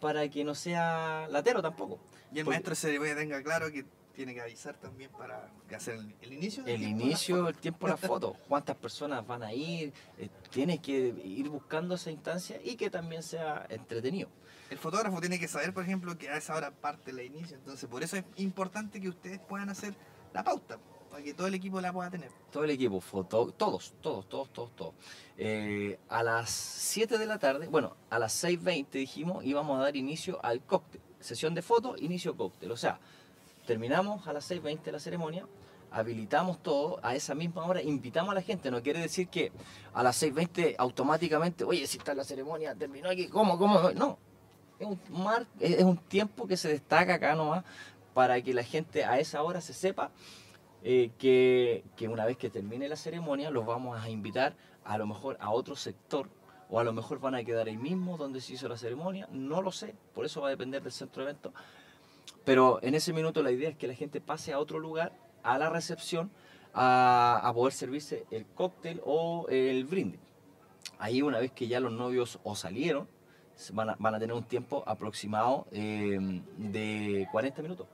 para que no sea latero tampoco. Y el Porque- maestro de ceremonia tenga claro que tiene que avisar también para hacer el, el inicio del El la inicio, el tiempo de la foto, cuántas personas van a ir, eh, tienes que ir buscando esa instancia y que también sea entretenido. El fotógrafo tiene que saber, por ejemplo, que a esa hora parte el inicio. Entonces, por eso es importante que ustedes puedan hacer la pauta, para que todo el equipo la pueda tener. Todo el equipo, foto, todos, todos, todos, todos, todos. Eh, a las 7 de la tarde, bueno, a las 6.20 dijimos íbamos a dar inicio al cóctel. Sesión de fotos, inicio cóctel. O sea, terminamos a las 6.20 la ceremonia, habilitamos todo a esa misma hora, invitamos a la gente. No quiere decir que a las 6.20 automáticamente, oye, si está la ceremonia, terminó aquí, ¿cómo, cómo? No, es un, mar, es un tiempo que se destaca acá nomás para que la gente a esa hora se sepa eh, que, que una vez que termine la ceremonia los vamos a invitar a lo mejor a otro sector o a lo mejor van a quedar ahí mismo donde se hizo la ceremonia, no lo sé, por eso va a depender del centro de evento. Pero en ese minuto la idea es que la gente pase a otro lugar, a la recepción, a, a poder servirse el cóctel o el brindis. ahí una vez que ya los novios o salieron, van a, van a tener un tiempo aproximado eh, de 40 minutos.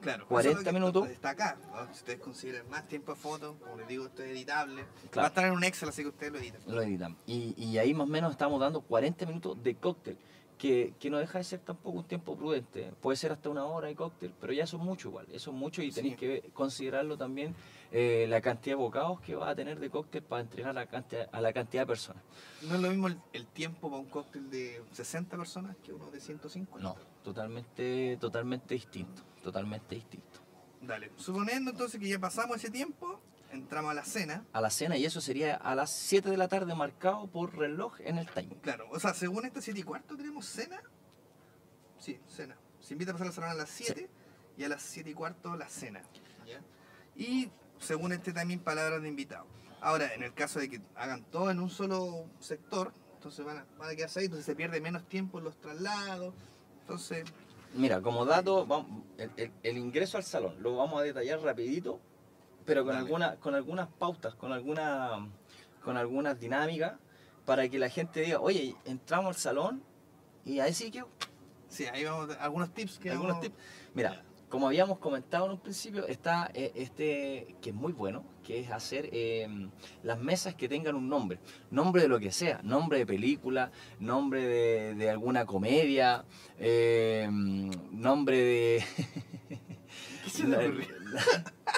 Claro, 40 eso es lo que minutos. Está acá. ¿no? Si ustedes consideran más tiempo de foto, como les digo, esto es editable. Va a estar en un Excel, así que ustedes lo editan. Lo editan. Y, y ahí más o menos estamos dando 40 minutos de cóctel, que, que no deja de ser tampoco un tiempo prudente. Puede ser hasta una hora de cóctel, pero ya eso es mucho igual. Eso es mucho y tenéis Sí. que considerarlo también eh, la cantidad de bocados que va a tener de cóctel para entregar a la cantidad, a la cantidad de personas. No es lo mismo el, el tiempo para un cóctel de 60 personas que uno de 150. No, totalmente, totalmente distinto. Totalmente distinto. Dale. Suponiendo entonces que ya pasamos ese tiempo, entramos a la cena. A la cena y eso sería a las 7 de la tarde marcado por reloj en el timing. Claro, o sea, según este 7 y cuarto tenemos cena. Sí, cena. Se invita a pasar al salón a las 7 y a las 7 y cuarto la cena. ¿ya? Y según este también palabras de invitado. Ahora, en el caso de que hagan todo en un solo sector, entonces van a, van a quedarse ahí, entonces se pierde menos tiempo en los traslados. Entonces, Mira, como dato, vamos- el, el- el ingreso al salón lo vamos a detallar rapidito, pero con, alguna, con algunas pautas, con, alguna, con algunas dinámicas, para que la gente diga, oye, entramos al salón y ahí sí que sí, ahí vamos, algunos tips que algunos vamos- tips. Mira, como habíamos comentado en un principio, está eh, este que es muy bueno, que es hacer eh, las mesas que tengan un nombre. Nombre de lo que sea, nombre de película, nombre de, de alguna comedia, eh, nombre de... ¿Qué se?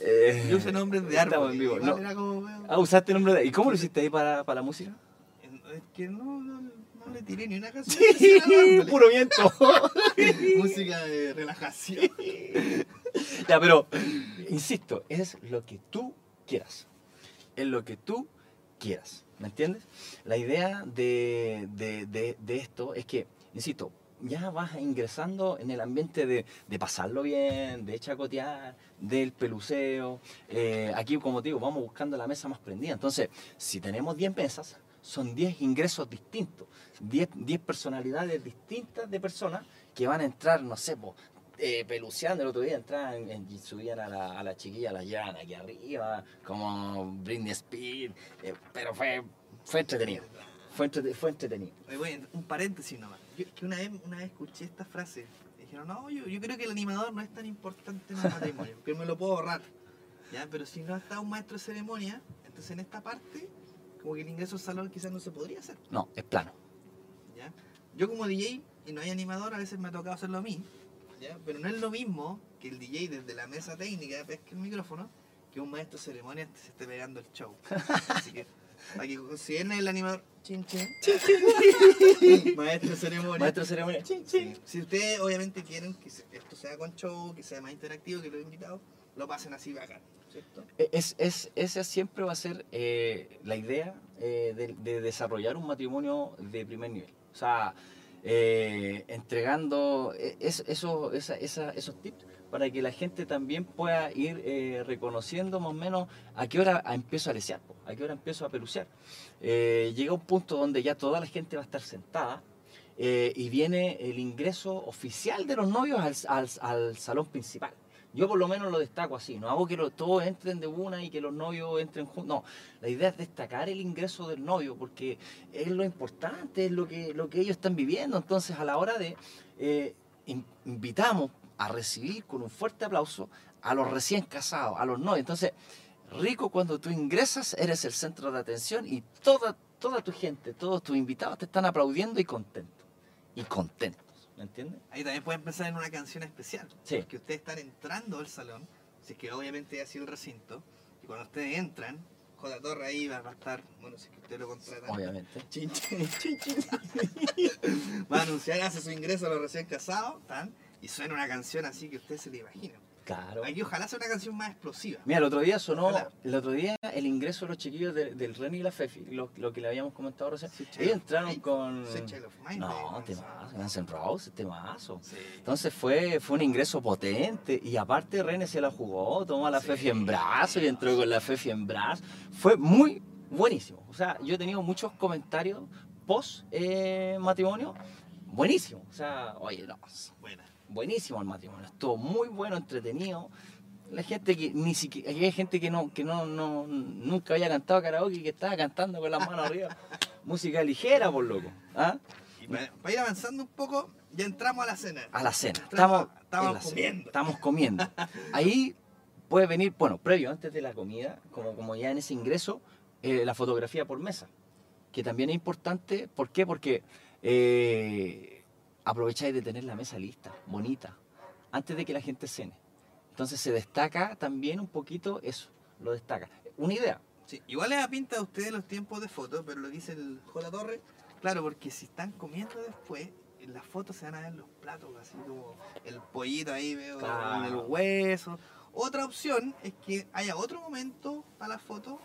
Eh, Yo usé nombres de igual No. como, Ah, usaste nombre de... ¿Y cómo lo hiciste ahí para, para la música? Es que no, no, no le tiré ni una canción. árboles. Puro viento. Música de relajación. Ya, pero, insisto, es lo que tú quieras. Es lo que tú quieras. ¿Me entiendes? La idea de, de- de- de esto es que, insisto, ya vas ingresando en el ambiente de, de pasarlo bien, de chacotear, del peluceo. Eh, aquí, como digo, vamos buscando la mesa más prendida. Entonces, si tenemos 10 mesas, son 10 ingresos distintos, 10, 10 personalidades distintas de personas que van a entrar, no sé, po, eh, peluceando. El otro día entraban en- subían a la, a la chiquilla, la llana, aquí arriba, como Britney Spears, eh, pero fue, fue entretenido. Fue, entrete- fue entretenido. Un paréntesis nomás. Yo, que una vez, una vez escuché esta frase. Dijeron, no, yo, yo creo que el animador no es tan importante en el matrimonio, que me lo puedo ahorrar. ¿Ya? Pero si no está un maestro de ceremonia, entonces en esta parte, como que el ingreso al salón quizás no se podría hacer. No, es plano. ¿ya? Yo como DJ y no hay animador, a veces me ha tocado hacerlo a mí, ¿ya? pero no es lo mismo que el DJ desde la mesa técnica pesque el micrófono que un maestro de ceremonia se esté pegando el show. Así que, para que consideren el animador, chin chin, maestro ceremonia. Maestro ceremonia. Sí. Si ustedes obviamente quieren que esto sea con show, que sea más interactivo, que los invitados lo pasen así bacán, ¿cierto? E, Es, es, esa siempre va a ser eh, la idea eh, de, de desarrollar un matrimonio de primer nivel. O sea, eh, entregando eh, es- eso, esa- esa- esos tips para que la gente también pueda ir eh, reconociendo más o menos a qué hora empiezo a lesear, a qué hora empiezo a pelucear. Eh, llega un punto donde ya toda la gente va a estar sentada eh, y viene el ingreso oficial de los novios al, al- al salón principal. Yo por lo menos lo destaco así, no hago que todos entren de una y que los novios entren juntos. No, la idea es destacar el ingreso del novio porque es lo importante, es lo que, lo que ellos están viviendo. Entonces a la hora de in- invitamos a recibir con un fuerte aplauso a los recién casados, a los novios. Entonces, rico cuando tú ingresas, eres el centro de atención y toda, toda tu gente, todos tus invitados te están aplaudiendo y contentos. Y contentos, ¿me entiendes? Ahí también pueden pensar en una canción especial. Sí. Porque ustedes están entrando al salón, si es que obviamente ha sido el recinto, y cuando ustedes entran, J. Torre ahí va, a estar, bueno, si es que ustedes lo contratan. Obviamente. Chin, chin, chin. Va a anunciar, hace su ingreso a los recién casados, tan, y suena una canción así que ustedes se la imaginan. Claro. Aquí ojalá sea una canción más explosiva. Mira, el otro día sonó, Ojalá. el otro día el ingreso de los chiquillos de- del Reni y la Fefi, lo, lo que le habíamos comentado recién. Ellos entraron Mind. con... Mind, No, temazo, Guns N' Roses, temazo. Sí. Entonces fue, fue un ingreso potente y aparte René se la jugó, tomó a la Sí. Fefi en brazo y entró con la Fefi en brazo. Fue muy buenísimo. O sea, yo he tenido muchos comentarios post eh, matrimonio, buenísimo. O sea, oye, no, Buena. Buenísimo el matrimonio. Estuvo muy bueno, entretenido. La gente que ni siquiera, hay gente que no, que no, no, nunca había cantado karaoke y que estaba cantando con las manos arriba. Música ligera, por loco. ¿Ah? Y para, para ir avanzando un poco, ya entramos a la cena. A la cena. Estamos- cena. Estamos comiendo. Ahí puede venir, bueno, previo, antes de la comida, como, como ya en ese ingreso, eh, la fotografía por mesa. Que también es importante. ¿Por qué? Porque eh, aprovecháis de tener la mesa lista, bonita, antes de que la gente cene. Entonces se destaca también un poquito eso, lo destaca. Una idea. Sí, igual les pinta a ustedes los tiempos de fotos, pero lo que dice el Jola Torre, claro, porque si están comiendo después, en las fotos se van a ver los platos, así como el pollito ahí, veo Claro. el hueso. Otra opción es que haya otro momento para la foto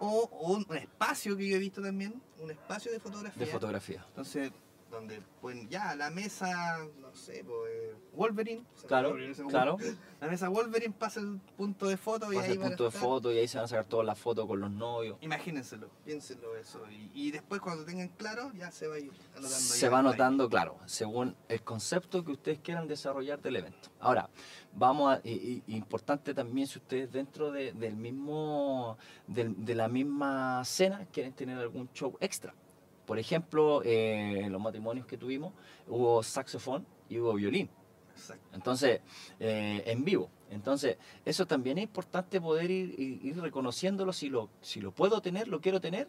o, o un, un espacio que yo he visto también, un espacio de fotografía. De fotografía. Entonces, donde pues ya la mesa, no sé, pues, eh, Wolverine. Claro, Wolverine, claro. La mesa Wolverine pasa el punto de foto y Pasa ahí el punto de estar. foto y ahí se van a sacar todas las fotos con los novios. Imagínenselo, piénsenlo eso. Y, y después cuando tengan claro, ya se va a ir anotando. se va anotando, claro, según el concepto que ustedes quieran desarrollar del evento. Ahora, vamos a, y- y- importante también si ustedes dentro de, del mismo, del- de la misma cena quieren tener algún show extra. Por ejemplo, eh, en los matrimonios que tuvimos hubo saxofón y hubo violín. Exacto. Entonces, eh, en vivo. Entonces, eso también es importante poder ir, ir- ir reconociéndolo si lo, si lo puedo tener, lo quiero tener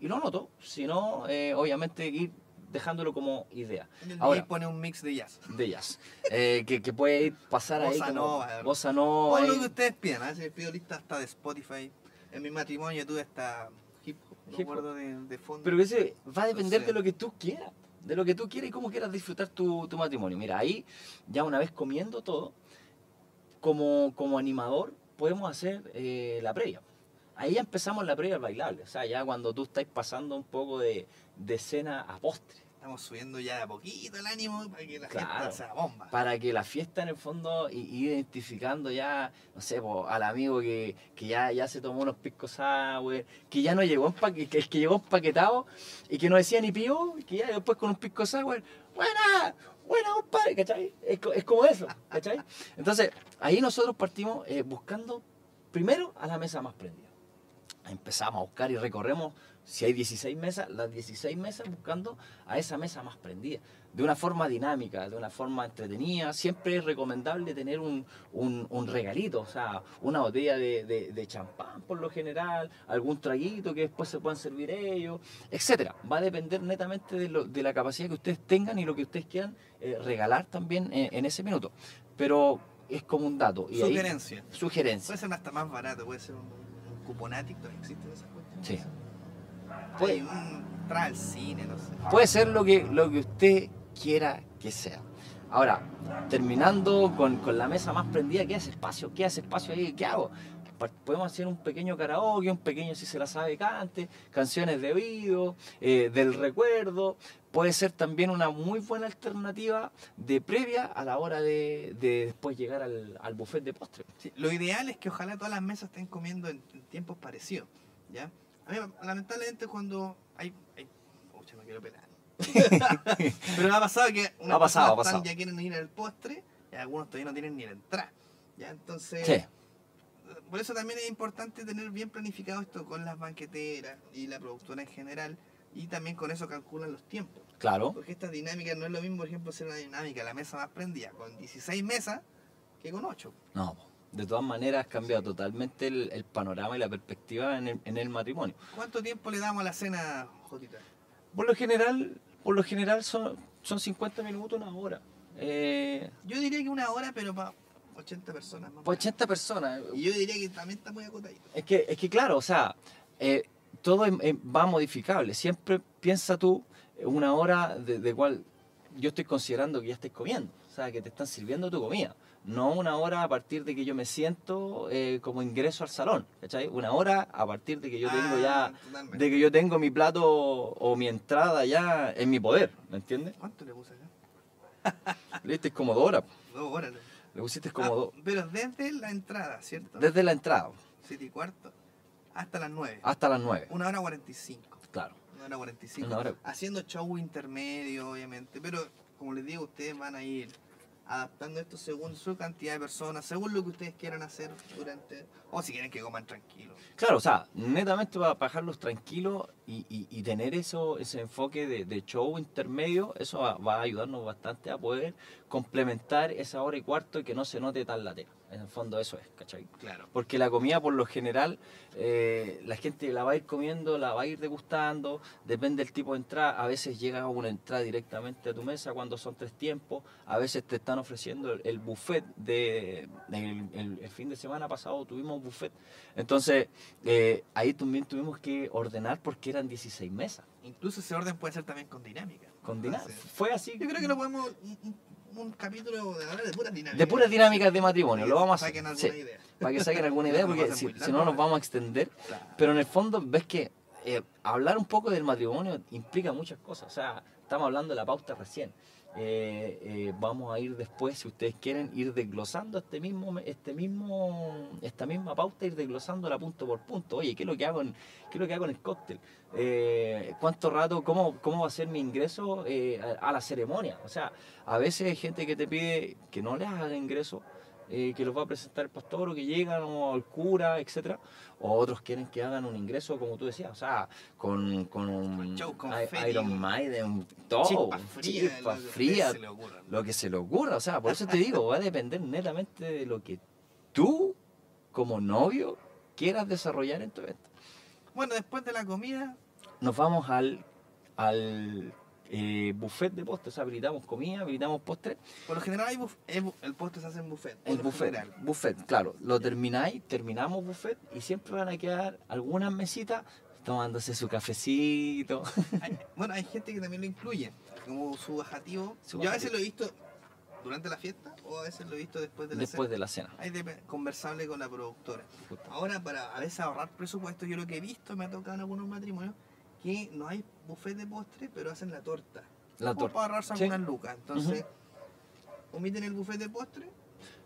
y lo anoto. Si no, eh, obviamente ir dejándolo como idea Ahora. Pone un mix de jazz. de ellas. Eh, que, que puede ir pasar ahí Bossa nova, bossa O nova. lo ahí. que ustedes pidan. A veces pido lista hasta de Spotify. En mi matrimonio tuve hasta hop. acuerdo de, de fondo. Pero ese va a depender sé. de lo que tú quieras. De lo que tú quieras y cómo quieras disfrutar tu, tu matrimonio. Mira, ahí ya una vez comiendo todo, como, como animador podemos hacer eh, la previa. Ahí ya empezamos la previa bailable. O sea, ya cuando tú estás pasando un poco de, de cena a postre. Estamos subiendo ya de a poquito el ánimo para que la Claro. gente se la bomba. Para que la fiesta en el fondo, ir identificando ya, no sé, po, al amigo que, que ya, ya se tomó unos piscos sour, que ya no llegó empaque, que, que llegó empaquetado y que no decía ni pío, y que ya después con un pisco sour, buena, buena compadre, ¿cachai? Es, es como eso, ¿cachai? Entonces, ahí nosotros partimos eh, buscando primero a la mesa más prendida. Empezamos a buscar y recorremos, si hay 16 mesas, las 16 mesas buscando a esa mesa más prendida. De una forma dinámica, de una forma entretenida. Siempre es recomendable tener un, un- un regalito, o sea, una botella de, de- de champán por lo general, algún traguito que después se puedan servir ellos, etcétera. Va a depender netamente de, lo- de la capacidad que ustedes tengan y lo que ustedes quieran eh, regalar también en, en ese minuto. Pero es como un dato. Y ahí- Sugerencia. sugerencia. Puede ser hasta más barato, puede ser un, un cuponatic, ¿todavía existen esas cuestiones? Sí. Puede, al cine, no sé. Puede ser lo que, lo que usted quiera que sea. Ahora, terminando con, con la mesa más prendida, ¿qué hace espacio? ¿Qué hace espacio ahí? ¿Qué hago? Podemos hacer un pequeño karaoke, un pequeño si se la sabe cante, canciones de oído, eh, del recuerdo. Puede ser también una muy buena alternativa de previa a la hora de, de después llegar al, al buffet de postre. Sí, lo ideal es que ojalá todas las mesas estén comiendo en, en tiempos parecidos, ¿ya? A mí, lamentablemente, cuando hay... hay me quiero pelar. Pero ha pasado que unas Ha pasado, ha personas pasado. están- ya quieren ir al postre y algunos todavía no tienen ni la entrada, ¿ya? Entonces... Sí, Por eso también es importante tener bien planificado esto con las banqueteras y la productora en general y también con eso calculan los tiempos. claro. Porque esta dinámica no es lo mismo, por ejemplo, hacer una dinámica, la mesa más prendida con 16 mesas que con 8. No. De todas maneras ha cambiado totalmente el, el panorama y la perspectiva en el, en el matrimonio. ¿Cuánto tiempo le damos a la cena, Jotita? Por lo general, por lo general son, son 50 minutos, una hora. Eh, Yo diría que una hora, pero para 80 personas más. o por menos. 80 personas. Y yo diría que también está muy acotadito. Es que, es que claro, o sea, eh, todo em- em- va modificable. Siempre piensa tú una hora de, de cual yo estoy considerando que ya estés comiendo. O sea, que te están sirviendo tu comida. No una hora a partir de que yo me siento eh, como ingreso al salón. ¿cachai? Una hora a partir de que yo tengo ya Ah, totalmente. de que yo tengo mi plato o mi entrada ya en mi poder, ¿me entiendes? ¿Cuánto le puse acá? Le diste como dos horas, Dos horas. le pusiste como Ah, dos, pero desde la entrada, ¿cierto? desde la entrada Siete y cuarto hasta las 9. hasta las nueve, Una hora 45. claro. Una hora 45. Una hora. Haciendo show intermedio, obviamente. Pero, como les digo, ustedes van a ir adaptando esto según su cantidad de personas, según lo que ustedes quieran hacer durante, o si quieren que coman tranquilo. Claro, o sea, netamente para bajarlos tranquilos y, y, y tener eso, ese enfoque de, de show intermedio, eso va, va a ayudarnos bastante a poder complementar esa hora y cuarto y que no se note tan latera. En el fondo eso es, ¿cachai? Claro. Porque la comida por lo general, eh, la gente la va a ir comiendo, la va a ir degustando, depende del tipo de entrada. A veces llega una entrada directamente a tu mesa cuando son tres tiempos, a veces te están ofreciendo el, el buffet de... El, el- el fin de semana pasado tuvimos buffet. Entonces, eh, ahí también tuvimos que ordenar porque eran 16 mesas. Incluso ese orden puede ser también con dinámica. Con dinámica. Fue así. Yo creo que lo podemos, un, capítulo de hablar de puras dinámicas. De puras dinámicas de matrimonio, Para lo que vamos a saquen hacer. alguna idea. Para que saquen alguna idea, porque si, si no nos vamos a extender. Claro. Pero en el fondo ves que eh, hablar un poco del matrimonio implica muchas cosas. O sea, estamos hablando de la pauta recién. Eh, eh, vamos a ir después, si ustedes quieren, ir desglosando este mismo, este mismo, esta misma pauta, ir desglosándola punto por punto. Oye, ¿qué es lo que hago en, qué es lo que hago en el cóctel? ¿Cuánto rato, cómo, cómo va a ser mi ingreso a, a la ceremonia? O sea, a veces hay gente que te pide que no les haga ingreso, eh, que los va a presentar el pastor o que llegan o el cura, etcétera o otros quieren que hagan un ingreso, como tú decías, o sea, con, con un Con show, I- Iron Maiden, todo, Chispa fría. chispa lo que fría, le ocurra. lo que se le ocurra, o sea, por eso te digo, va a depender netamente de lo que tú, como novio, quieras desarrollar en tu evento. Bueno, después de la comida, Nos vamos al, al eh, buffet de postres, habilitamos comida, habilitamos postres, por lo general hay el, postre se hace en buffet. el buffet, general. buffet, claro, lo termináis, terminamos buffet y siempre van a quedar algunas mesitas tomándose su cafecito. Hay- bueno, hay gente que también lo incluye como su bajativo. Su Yo a veces lo he visto durante la fiesta o a veces lo he visto después de la después cena. de la cena. Hay de conversable con la productora. Justo. Ahora, para a veces ahorrar presupuesto, yo lo que he visto, me ha tocado en algunos matrimonios, que no hay buffet de postre, pero hacen la torta. La torta. para ahorrarse Sí. algunas lucas. Entonces, omiten el buffet de postre,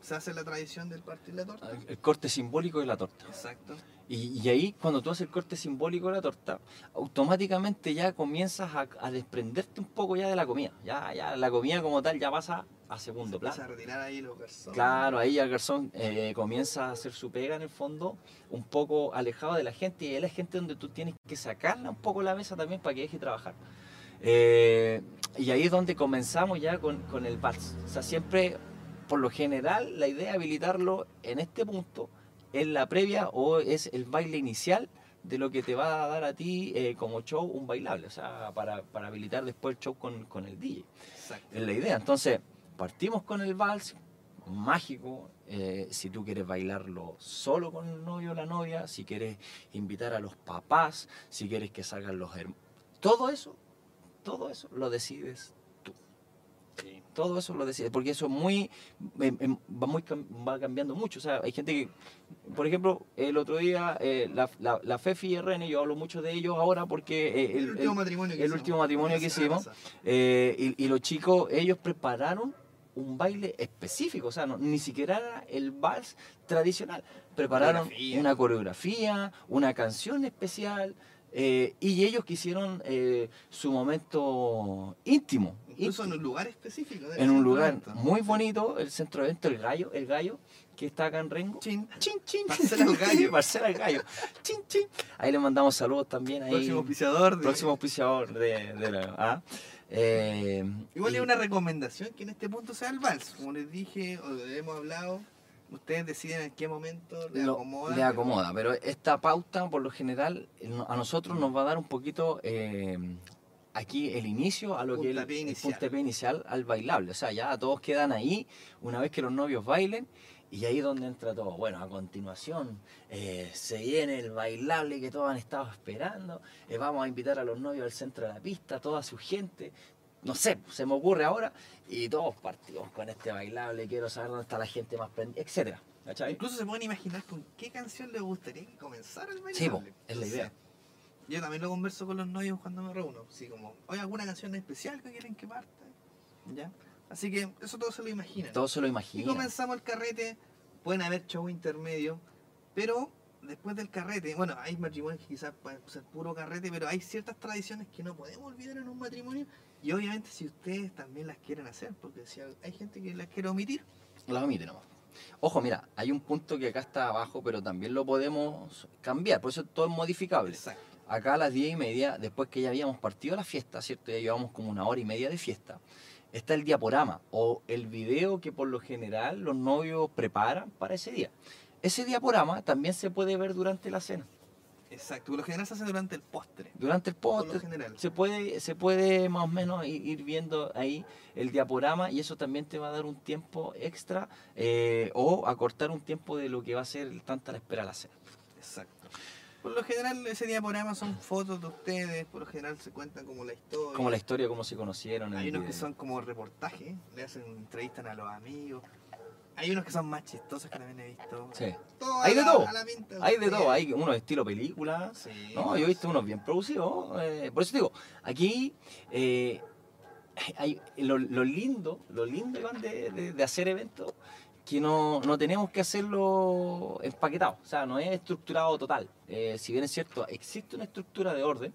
se hace la tradición del partir la torta. El corte simbólico de la torta. Exacto. Y, y ahí, cuando tú haces el corte simbólico de la torta, automáticamente ya comienzas a, a desprenderte un poco ya de la comida. Ya, ya la comida como tal ya pasa a Se segundo empieza plano. a retirar ahí los garzones. Claro, ahí el garzón eh, comienza a hacer su pega en el fondo, un poco alejado de la gente, y es la gente donde tú tienes que sacarla un poco la mesa también para que deje trabajar. Eh, y ahí es donde comenzamos ya con, con el vals. O sea, siempre, por lo general, la idea de habilitarlo en este punto es la previa o es el baile inicial de lo que te va a dar a ti eh, como show un bailable, o sea, para, para habilitar después el show con, con el DJ Exacto. es la idea. Entonces, partimos con el vals, mágico. eh, si tú quieres bailarlo solo con el novio o la novia, si quieres invitar a los papás, si quieres que salgan los hermanos. Todo eso, todo eso lo decides tú. Sí. Todo eso lo decides, porque eso es muy, em, em, va, muy va cambiando mucho. O sea, hay gente que, por ejemplo, el otro día, eh, la, la, la Fefi y el René, yo hablo mucho de ellos ahora porque eh, El, el- último el- matrimonio que el hicimos. último matrimonio que hicimos, eh, y, y los chicos, ellos prepararon un baile específico, o sea, no- ni siquiera era el vals tradicional. Prepararon Coreografía. una coreografía, una canción especial, eh, y ellos quisieron eh, su momento íntimo. Incluso en un lugar específico. en un lugar evento. muy bonito, el centro de evento, el gallo, el gallo, que está acá en Rengo. Chin. Chin, chin. Parcela al gallo. Parcela al gallo. Chin, chin. Ahí le mandamos saludos también. Ahí, Próximo auspiciador. de- próximo auspiciador de, de la. ¿ah? Eh, Igual y- es una recomendación que en este punto sea el vals. Como les dije, o hemos hablado, ustedes deciden en qué momento les lo- acomoda. le acomoda, pero esta pauta, por lo general, a nosotros nos va a dar un poquito eh, aquí el inicio a lo que es el, el puntapié inicial al bailable. O sea, ya todos quedan ahí una vez que los novios bailen. Y ahí es donde entra todo. Bueno, a continuación eh, se viene el bailable que todos han estado esperando. eh, vamos a invitar a los novios al centro de la pista, toda su gente. No sé, se me ocurre ahora. Y todos partimos con este bailable. Quiero saber dónde está la gente más prendida, etcétera. ¿Cachai? Incluso se pueden imaginar con qué canción les gustaría que comenzara el baile. Sí, po, es la idea. Yo también lo converso con los novios cuando me reúno. Así como, ¿hay alguna canción especial que quieren que parta? ¿Ya? Así que eso todo se lo imaginan. Todo se lo Y imagina. comenzamos el carrete. Pueden haber show intermedio. Pero después del carrete, bueno, hay matrimonios que quizás pueden ser puro carrete, pero hay ciertas tradiciones que no podemos olvidar en un matrimonio. Y obviamente si ustedes también las quieren hacer, porque si hay gente que las quiere omitir, Las omite nomás. Ojo, mira, hay un punto que acá está abajo, pero también lo podemos cambiar, por eso todo es modificable. exacto. Acá a las 10 y media, después que ya habíamos partido la fiesta, ¿cierto? Ya llevamos como una hora y media de fiesta. Está el diaporama o el video que por lo general los novios preparan para ese día. Ese diaporama también se puede ver durante la cena. Exacto, por lo general se hace durante el postre. Durante el Por lo postre general. se puede, se puede más o menos ir, ir viendo ahí el diaporama y eso también te va a dar un tiempo extra eh, o acortar un tiempo de lo que va a ser tanta la espera a la cena. Exacto. Por lo general ese diaporama son fotos de ustedes, por lo general se cuentan como la historia. Como la historia, cómo se conocieron. Hay unos que son como reportajes, le hacen entrevistan a los amigos. Hay unos que son más chistosos que también he visto. Sí. Todo Hay de la- todo. pinta Hay de todo, hay unos estilo película. Sí. No, yo he visto unos bien producidos. eh, por eso digo, aquí eh, hay lo, lo lindo, lo lindo Iván, de, de- de hacer eventos, que no, no tenemos que hacerlo empaquetado, o sea, no es estructurado total. Eh, si bien es cierto, existe una estructura de orden,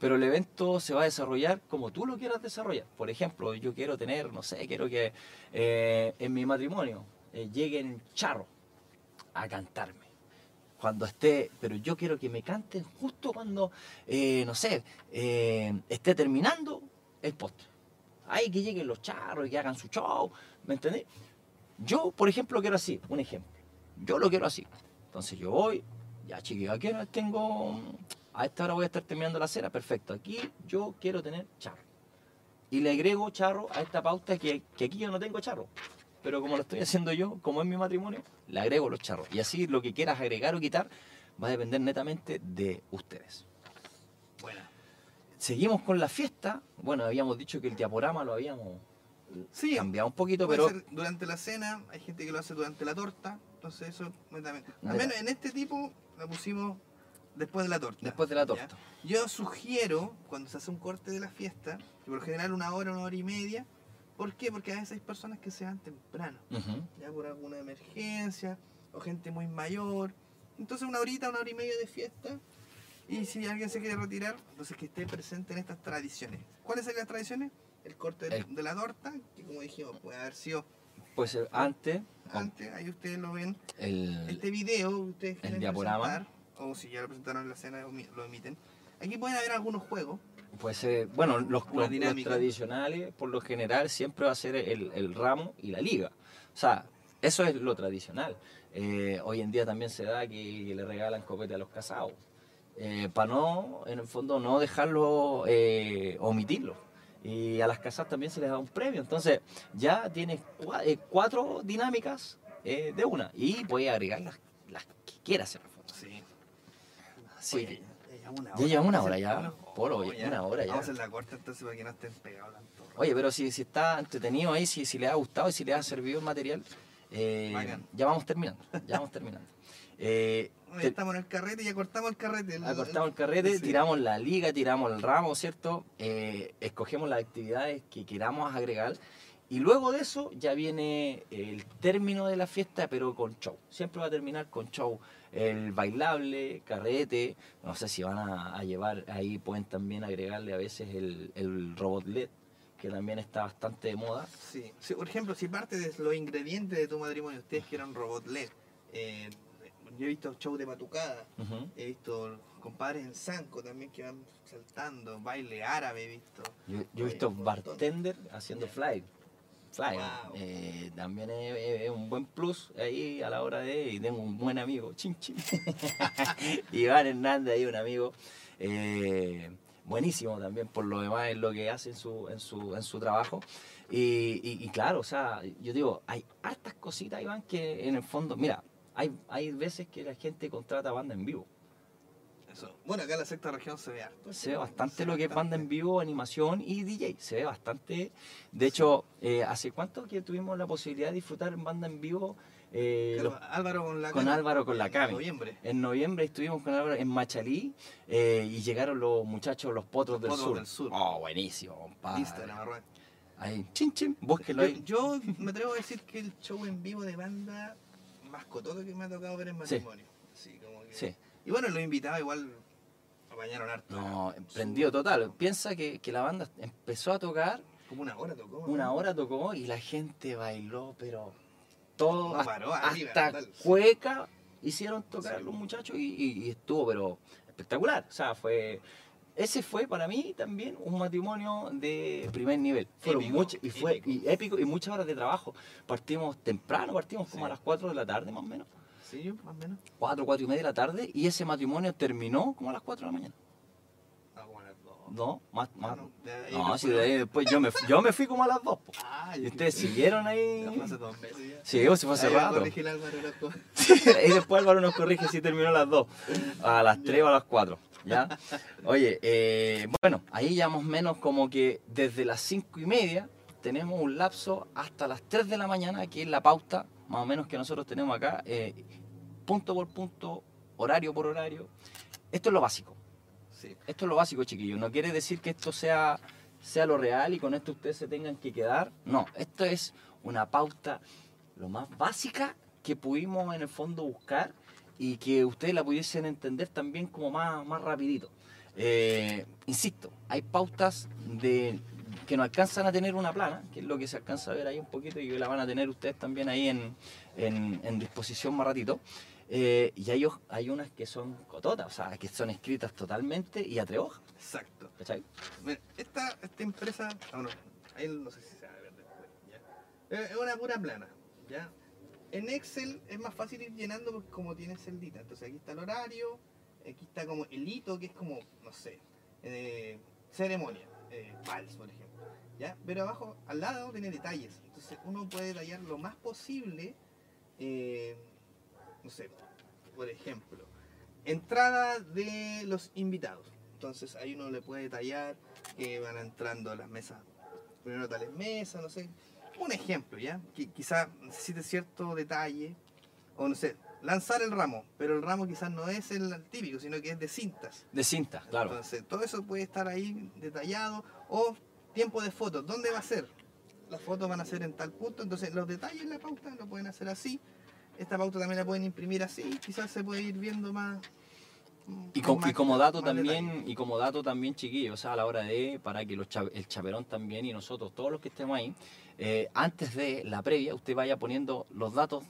pero el evento se va a desarrollar como tú lo quieras desarrollar. Por ejemplo, yo quiero tener, no sé, quiero que eh, en mi matrimonio eh, lleguen charros a cantarme cuando esté, pero yo quiero que me canten justo cuando, eh, no sé, eh, esté terminando el postre. Ahí que lleguen los charros y que hagan su show, ¿me entendés? Yo, por ejemplo, quiero así, un ejemplo. Yo lo quiero así. Entonces yo voy, ya chiquillos, ¿a qué hora tengo? A esta hora voy a estar terminando la cena, perfecto. Aquí yo quiero tener charro. Y le agrego charro a esta pauta que, que aquí yo no tengo charro. Pero como lo estoy haciendo yo, como es mi matrimonio, le agrego los charros. Y así lo que quieras agregar o quitar va a depender netamente de ustedes. Bueno, Seguimos con la fiesta. Bueno, habíamos dicho que el diaporama lo habíamos sí, cambiado un poquito, puede pero ser durante la cena, hay gente que lo hace durante la torta, entonces eso netamente. Al Ya. menos en este tipo la pusimos después de la torta. después de la ¿ya? torta. Yo sugiero, cuando se hace un corte de la fiesta, que por lo general una hora, una hora y media, ¿por qué? Porque a veces hay personas que se van temprano, Ujú. ya por alguna emergencia, o gente muy mayor. Entonces una horita, una hora y media de fiesta, y si alguien se quiere retirar, entonces que esté presente en estas tradiciones. ¿Cuáles son las tradiciones? El corte de, El- de la torta, que como dijimos, puede haber sido Pues eh, antes, antes, ahí ustedes lo ven. el, Este video ustedes quieren diaporama. o si ya lo presentaron en la escena, omi- lo emiten. Aquí pueden haber algunos juegos. pues eh, bueno, los, los- tradicionales, por lo general, siempre va a ser el, el ramo y la liga. O sea, eso es lo tradicional. Eh, hoy en día también se da que le regalan copete a los casados. para no, en el fondo, no dejarlo, eh, omitirlo. Y a las casas también se les da un premio. Entonces, ya tienes eh, cuatro dinámicas eh, de una. Y puedes agregar las, las que quieras en el fondo. Sí. Así Oye, que- ya llevamos una Ya llevamos una hora ya, Polo, oh, ya, una hora ya. Vamos a hacer la corta entonces para que no estén pegados tanto. Oye, pero si, si está entretenido ahí, si, si le ha gustado y si le ha servido el material, eh, ya vamos terminando. Ya vamos terminando. Eh, Estamos en el carrete, ya cortamos el carrete. el- acortamos el carrete, sí. tiramos la liga, tiramos el ramo, ¿cierto? Eh, escogemos las actividades que queramos agregar. Y luego de eso ya viene el término de la fiesta, pero con show. Siempre va a terminar con show. El bailable, carrete, no sé si van a, a llevar, ahí pueden también agregarle a veces el, el robot LED, que también está bastante de moda. Sí. Sí, por ejemplo, si parte de los ingredientes de tu matrimonio ustedes quieran robot LED, eh, yo he visto show de batucada, he visto compadres en Sanco también que van saltando, baile árabe he visto. Yo, yo he visto bartender haciendo fly. Fly. Wow. eh, también es, un buen plus ahí a la hora de. Y tengo un buen amigo, chin chin. Iván Hernández, ahí un amigo. eh, buenísimo también por lo demás es lo que hace en su, en su, en su trabajo. Y, y- y claro, o sea, yo digo, hay hartas cositas, Iván, que en el fondo, mira, hay, hay veces que la gente contrata banda en vivo. Eso. Bueno, acá en la sexta región se ve harto. Se ve bastante Se lo ve que es banda en vivo, animación y DJ. Se ve bastante. De hecho, eh, ¿hace cuánto que tuvimos la posibilidad de disfrutar en banda en vivo? Eh, Claro, los- Álvaro con la con Cami, Álvaro con la en Cami. noviembre. en noviembre estuvimos con Álvaro en Machalí eh, y llegaron los muchachos, los potros, del, Potros sur. del Sur. Oh, buenísimo, compadre. Instagram. Ahí, chin chin, búsquelo Yo, ahí. yo me atrevo a decir que el show en vivo de banda más cototo que me ha tocado ver en matrimonio. Así como que... Sí. Y bueno, los invitados igual apañaron harto. No, Su- prendido total. Piensa que, que la banda empezó a tocar, Como una hora tocó. una ¿no? hora tocó y la gente bailó, pero todo, No hasta, paró, arriba, hasta total. cueca hicieron tocar Sí. los muchachos y, y- y estuvo, pero espectacular. O sea, fue... Ese fue para mí también un matrimonio de primer nivel. Fueron Épico, mucho- y fue épico. y épico y muchas horas de trabajo. Partimos temprano, partimos como Sí. a las 4 de la tarde más o menos. Sí, más o menos. 4, 4 y media de la tarde y ese matrimonio terminó como a las 4 de la mañana. Ah, como a las dos. No, más, más. no, de ahí No, me si de ahí después yo me, fui- yo me fui como a las 2. po. Ah, Y ustedes siguieron ahí. Fue hace dos meses ya. Sí, se fue hace Ahí rato. y después Álvaro nos corrige si terminó a las 2. A las 3 o a las 4. ¿Ya? Oye, eh, bueno, ahí ya más o menos como que desde las 5 y media tenemos un lapso hasta las 3 de la mañana, que es la pauta más o menos que nosotros tenemos acá, eh, punto por punto, horario por horario. Esto es lo básico. Sí. Esto es lo básico, chiquillos. No quiere decir que esto sea, sea lo real y con esto ustedes se tengan que quedar. No, esto es una pauta lo más básica que pudimos en el fondo buscar y que ustedes la pudiesen entender también como más, más rapidito. Eh, insisto, hay pautas de que no alcanzan a tener una plana, que es lo que se alcanza a ver ahí un poquito y que la van a tener ustedes también ahí en, en- en disposición más ratito. Eh, y hay, hay unas que son cototas, o sea, que son escritas totalmente y a tres hojas, Exacto. ¿cachai? Mira, esta, esta empresa, ah, no, ahí no sé si se va a ver después, ¿ya? Es es una pura plana, ¿ya? En Excel es más fácil ir llenando porque como tiene celdita. Entonces aquí está el horario, aquí está como el hito, que es como, no sé, eh, ceremonia, eh, vals, por ejemplo, ¿ya? Pero abajo, al lado tiene detalles. Entonces uno puede detallar lo más posible, eh, no sé, por ejemplo, entrada de los invitados. Entonces ahí uno le puede detallar que van entrando las mesas, primero tales mesas, no sé. Un ejemplo, ¿ya? Que quizá necesite cierto detalle, o no sé, lanzar el ramo, pero el ramo quizás no es el típico, sino que es de cintas. De cinta, claro. Entonces todo eso puede estar ahí detallado, o tiempo de fotos, ¿dónde va a ser? Las fotos van a ser en tal punto, entonces los detalles en la pauta lo pueden hacer así. Esta pauta también la pueden imprimir así, quizás se puede ir viendo más. Y, com- y como dato también, detalle. y como dato también, chiquillos, o sea, a la hora de, para que los cha- el chaperón también y nosotros, todos los que estemos ahí, eh, antes de la previa, usted vaya poniendo los datos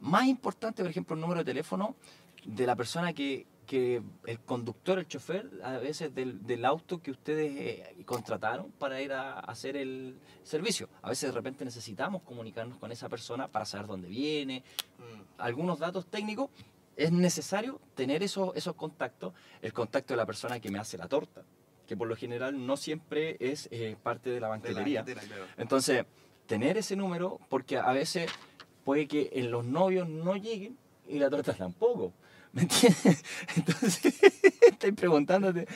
más importantes, por ejemplo, el número de teléfono de la persona que, que el conductor, el chofer, a veces del, del auto que ustedes eh, contrataron para ir a hacer el servicio. A veces de repente necesitamos comunicarnos con esa persona para saber dónde viene, Mm. algunos datos técnicos, es necesario tener esos, esos contactos, el contacto de la persona que me hace la torta, que por lo general no siempre es eh, parte de la De la banquetería. claro. Entonces, tener ese número, porque a veces puede que en los novios no lleguen y la torta tampoco. ¿Me entiendes? Entonces, estáis preguntándote,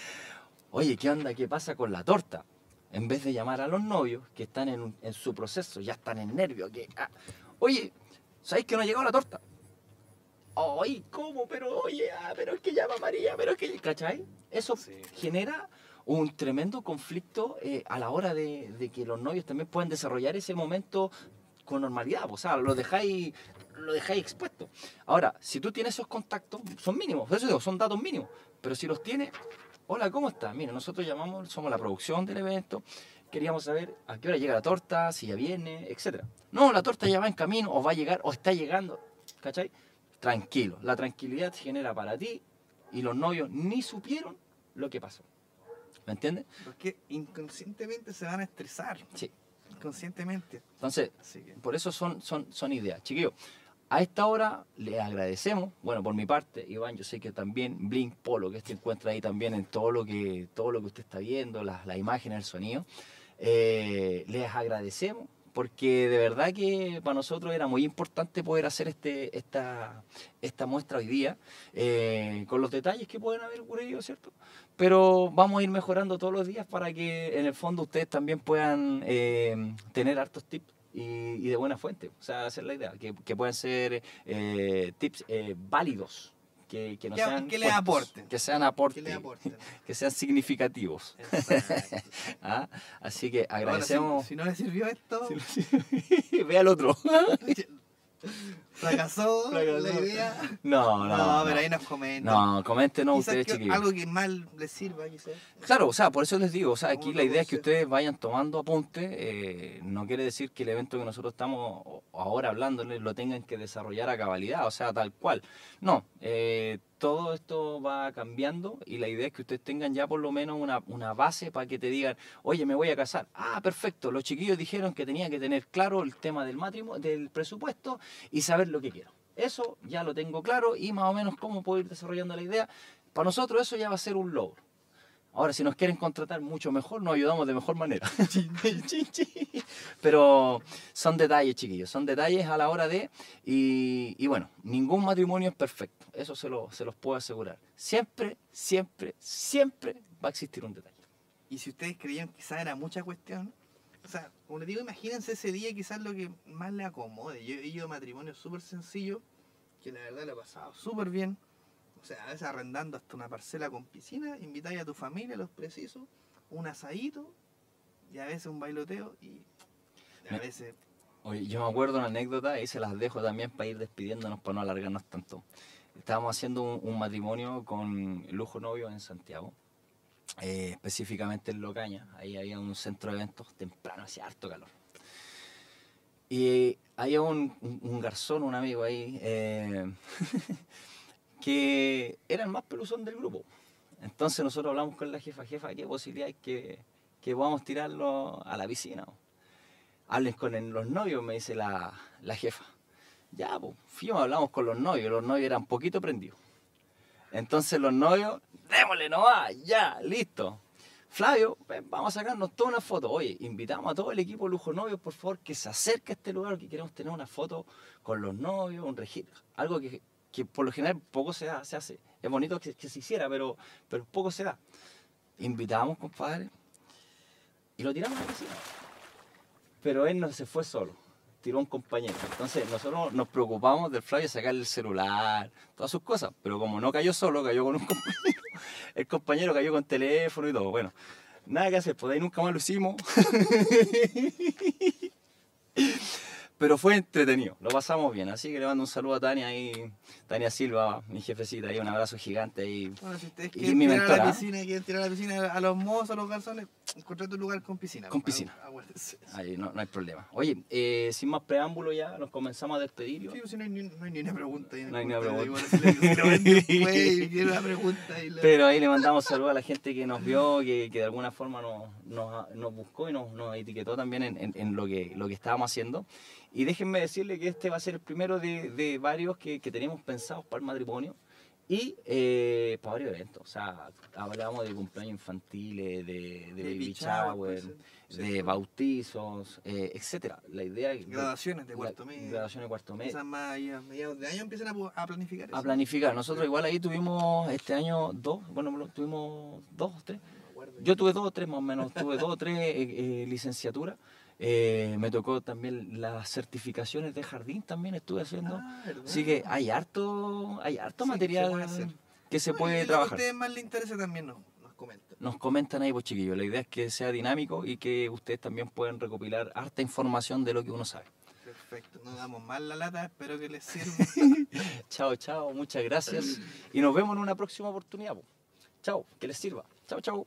oye, ¿qué onda? ¿Qué pasa con la torta? En vez de llamar a los novios que están en, en su proceso, ya están en nervio, que, ah, oye, ¿sabéis que no ha llegado la torta? Ay, ¿cómo? Pero oye, ah, pero es que llama María, pero es que, ¿cachai? Eso Sí. genera un tremendo conflicto eh, a la hora de, de que los novios también puedan desarrollar ese momento con normalidad, o sea, lo dejáis, lo dejáis expuesto. Ahora, si tú tienes esos contactos, son mínimos, eso digo, son datos mínimos, pero si los tienes, hola, ¿cómo estás? Mira, nosotros llamamos, somos la producción del evento, queríamos saber a qué hora llega la torta, si ya viene, etc. No, la torta ya va en camino, o va a llegar, o está llegando, ¿cachai? Tranquilo, la tranquilidad genera para ti y los novios ni supieron lo que pasó. ¿Me entiendes? Porque inconscientemente se van a estresar. Sí. Inconscientemente. Entonces, que. por eso son, son, son ideas. Chiquillos, a esta hora le agradecemos, bueno, por mi parte, Iván, yo sé que también Blink Polo, que se encuentra ahí también en todo lo que, todo lo que usted está viendo, las la imágenes, el sonido, eh, les agradecemos porque de verdad que para nosotros era muy importante poder hacer este, esta, esta muestra hoy día, eh, con los detalles que pueden haber ocurrido, ¿cierto? Pero vamos a ir mejorando todos los días para que en el fondo ustedes también puedan eh, tener hartos tips y, y de buena fuente. O sea, esa es la idea, que, puedan ser eh, tips válidos. Que, que no Que- sean que les aporten. que sean ¿Qué aportes, le aportan? que sean significativos. ¿ah? Así que Ahora, si- agradecemos. si, no le sirvió esto, Ve al otro. Fracasó, la idea. No, no. No, no. pero ahí nos comentan. No, Quizás ustedes, que chiquillos. algo que mal les sirva, quizás. Claro, o sea, por eso les digo, o sea, aquí la idea es que ustedes vayan tomando apunte, eh, no quiere decir que el evento que nosotros estamos ahora hablándoles lo tengan que desarrollar a cabalidad, o sea, tal cual. No, eh, todo esto va cambiando y la idea es que ustedes tengan ya por lo menos una, una base para que te digan, oye, me voy a casar. Ah, perfecto, los chiquillos dijeron que tenía que tener claro el tema del matrimonio, del presupuesto y saber lo que quiero. Eso ya lo tengo claro y más o menos cómo puedo ir desarrollando la idea. Para nosotros eso ya va a ser un logro. Ahora, si nos quieren contratar mucho mejor, nos ayudamos de mejor manera. Pero son detalles, chiquillos, son detalles a la hora de... Y, bueno, ningún matrimonio es perfecto, eso se, lo, se los puedo asegurar. Siempre, siempre, siempre va a existir un detalle. Y si ustedes creían que quizás era mucha cuestión, o sea, como les digo, imagínense ese día quizás lo que más le acomode. Yo he ido a matrimonios súper sencillos, que la verdad lo he pasado súper bien. O sea, a veces arrendando hasta una parcela con piscina, invitáis a tu familia, los precisos, un asadito, y a veces un bailoteo, y a Me- veces... Oye, yo me acuerdo una anécdota y se las dejo también para ir despidiéndonos, para no alargarnos tanto. Estábamos haciendo un, un matrimonio con Lujo Novio en Santiago, eh, específicamente en Locaña. Ahí había un centro de eventos temprano, hacía harto calor. Y había un, un- garzón, un amigo ahí, eh, que era el más peluzón del grupo. Entonces nosotros hablamos con la jefa, jefa, ¿qué posibilidad hay que, que podamos tirarlo a la piscina? Hablen con los novios, me dice la, la jefa. Ya, pues, fuimos, hablamos con los novios, los novios eran poquito prendidos. Entonces los novios, démosle nomás, ya, listo. Flavio, vamos a sacarnos toda una foto. Oye, invitamos a todo el equipo Lujo Novios, por favor, que se acerque a este lugar, que queremos tener una foto con los novios, un registro. Algo que, que por lo general poco se, da- se hace. Es bonito que, que se hiciera, pero, pero poco se da. Invitamos, compadre, y lo tiramos a la piscina. Pero él no se fue solo, tiró un compañero. Entonces nosotros nos preocupamos del Flavio sacarle el celular, todas sus cosas. Pero como no cayó solo, cayó con un compañero. El compañero cayó con teléfono y todo. Bueno, nada que hacer, pues ahí nunca más lo hicimos. Pero fue entretenido, lo pasamos bien. Así que le mando un saludo a Tania y Tania Silva, mi jefecita, y un abrazo gigante ahí. Bueno, si ustedes Y quieren mi tirar a mentora, la ¿eh? piscina, quieren tirar a la piscina a los mozos, a los garzones, encontrate un lugar con piscina. Con piscina. acuérdense. Ahí no, no hay problema. Oye, eh, sin más preámbulo ya, nos comenzamos a despedir. Sí, pues, si no, hay ni, no hay ni una pregunta. el No hay ni una pregunta. y. Y la- Pero ahí le mandamos saludos a la gente que nos vio, que, que de alguna forma nos, nos, nos buscó y nos, nos etiquetó también en, en- en lo, que, lo que estábamos haciendo. Y déjenme decirle que este va a ser el primero de, de varios que, que tenemos pensados para el matrimonio y eh, para varios eventos. O sea, hablamos de cumpleaños infantiles, de, de baby shower, puede ser. de Sí, bautizos, eh, etcétera. La idea es Graduaciones de cuarto medio. Graduaciones de cuarto medio. Quizás más a mediados de año empiezan a, a planificar eso. A planificar. Nosotros igual ahí tuvimos este año dos, bueno, tuvimos dos o tres. Yo tuve dos o tres más o menos, tuve dos o tres eh, eh, licenciaturas. Eh, me tocó también las certificaciones de jardín, también estuve haciendo. Ah. Así que hay harto, hay harto Sí, se material puede hacer. que se No, puede que a trabajar. ustedes más les interesa también nos, nos comentan. Nos comentan ahí, pues chiquillos. La idea es que sea dinámico y que ustedes también puedan recopilar harta información de lo que uno sabe. Perfecto, no damos mal la lata, espero que les sirva. Chao, chao, muchas gracias. Y nos vemos en una próxima oportunidad. po. Chao, que les sirva. Chao, chao.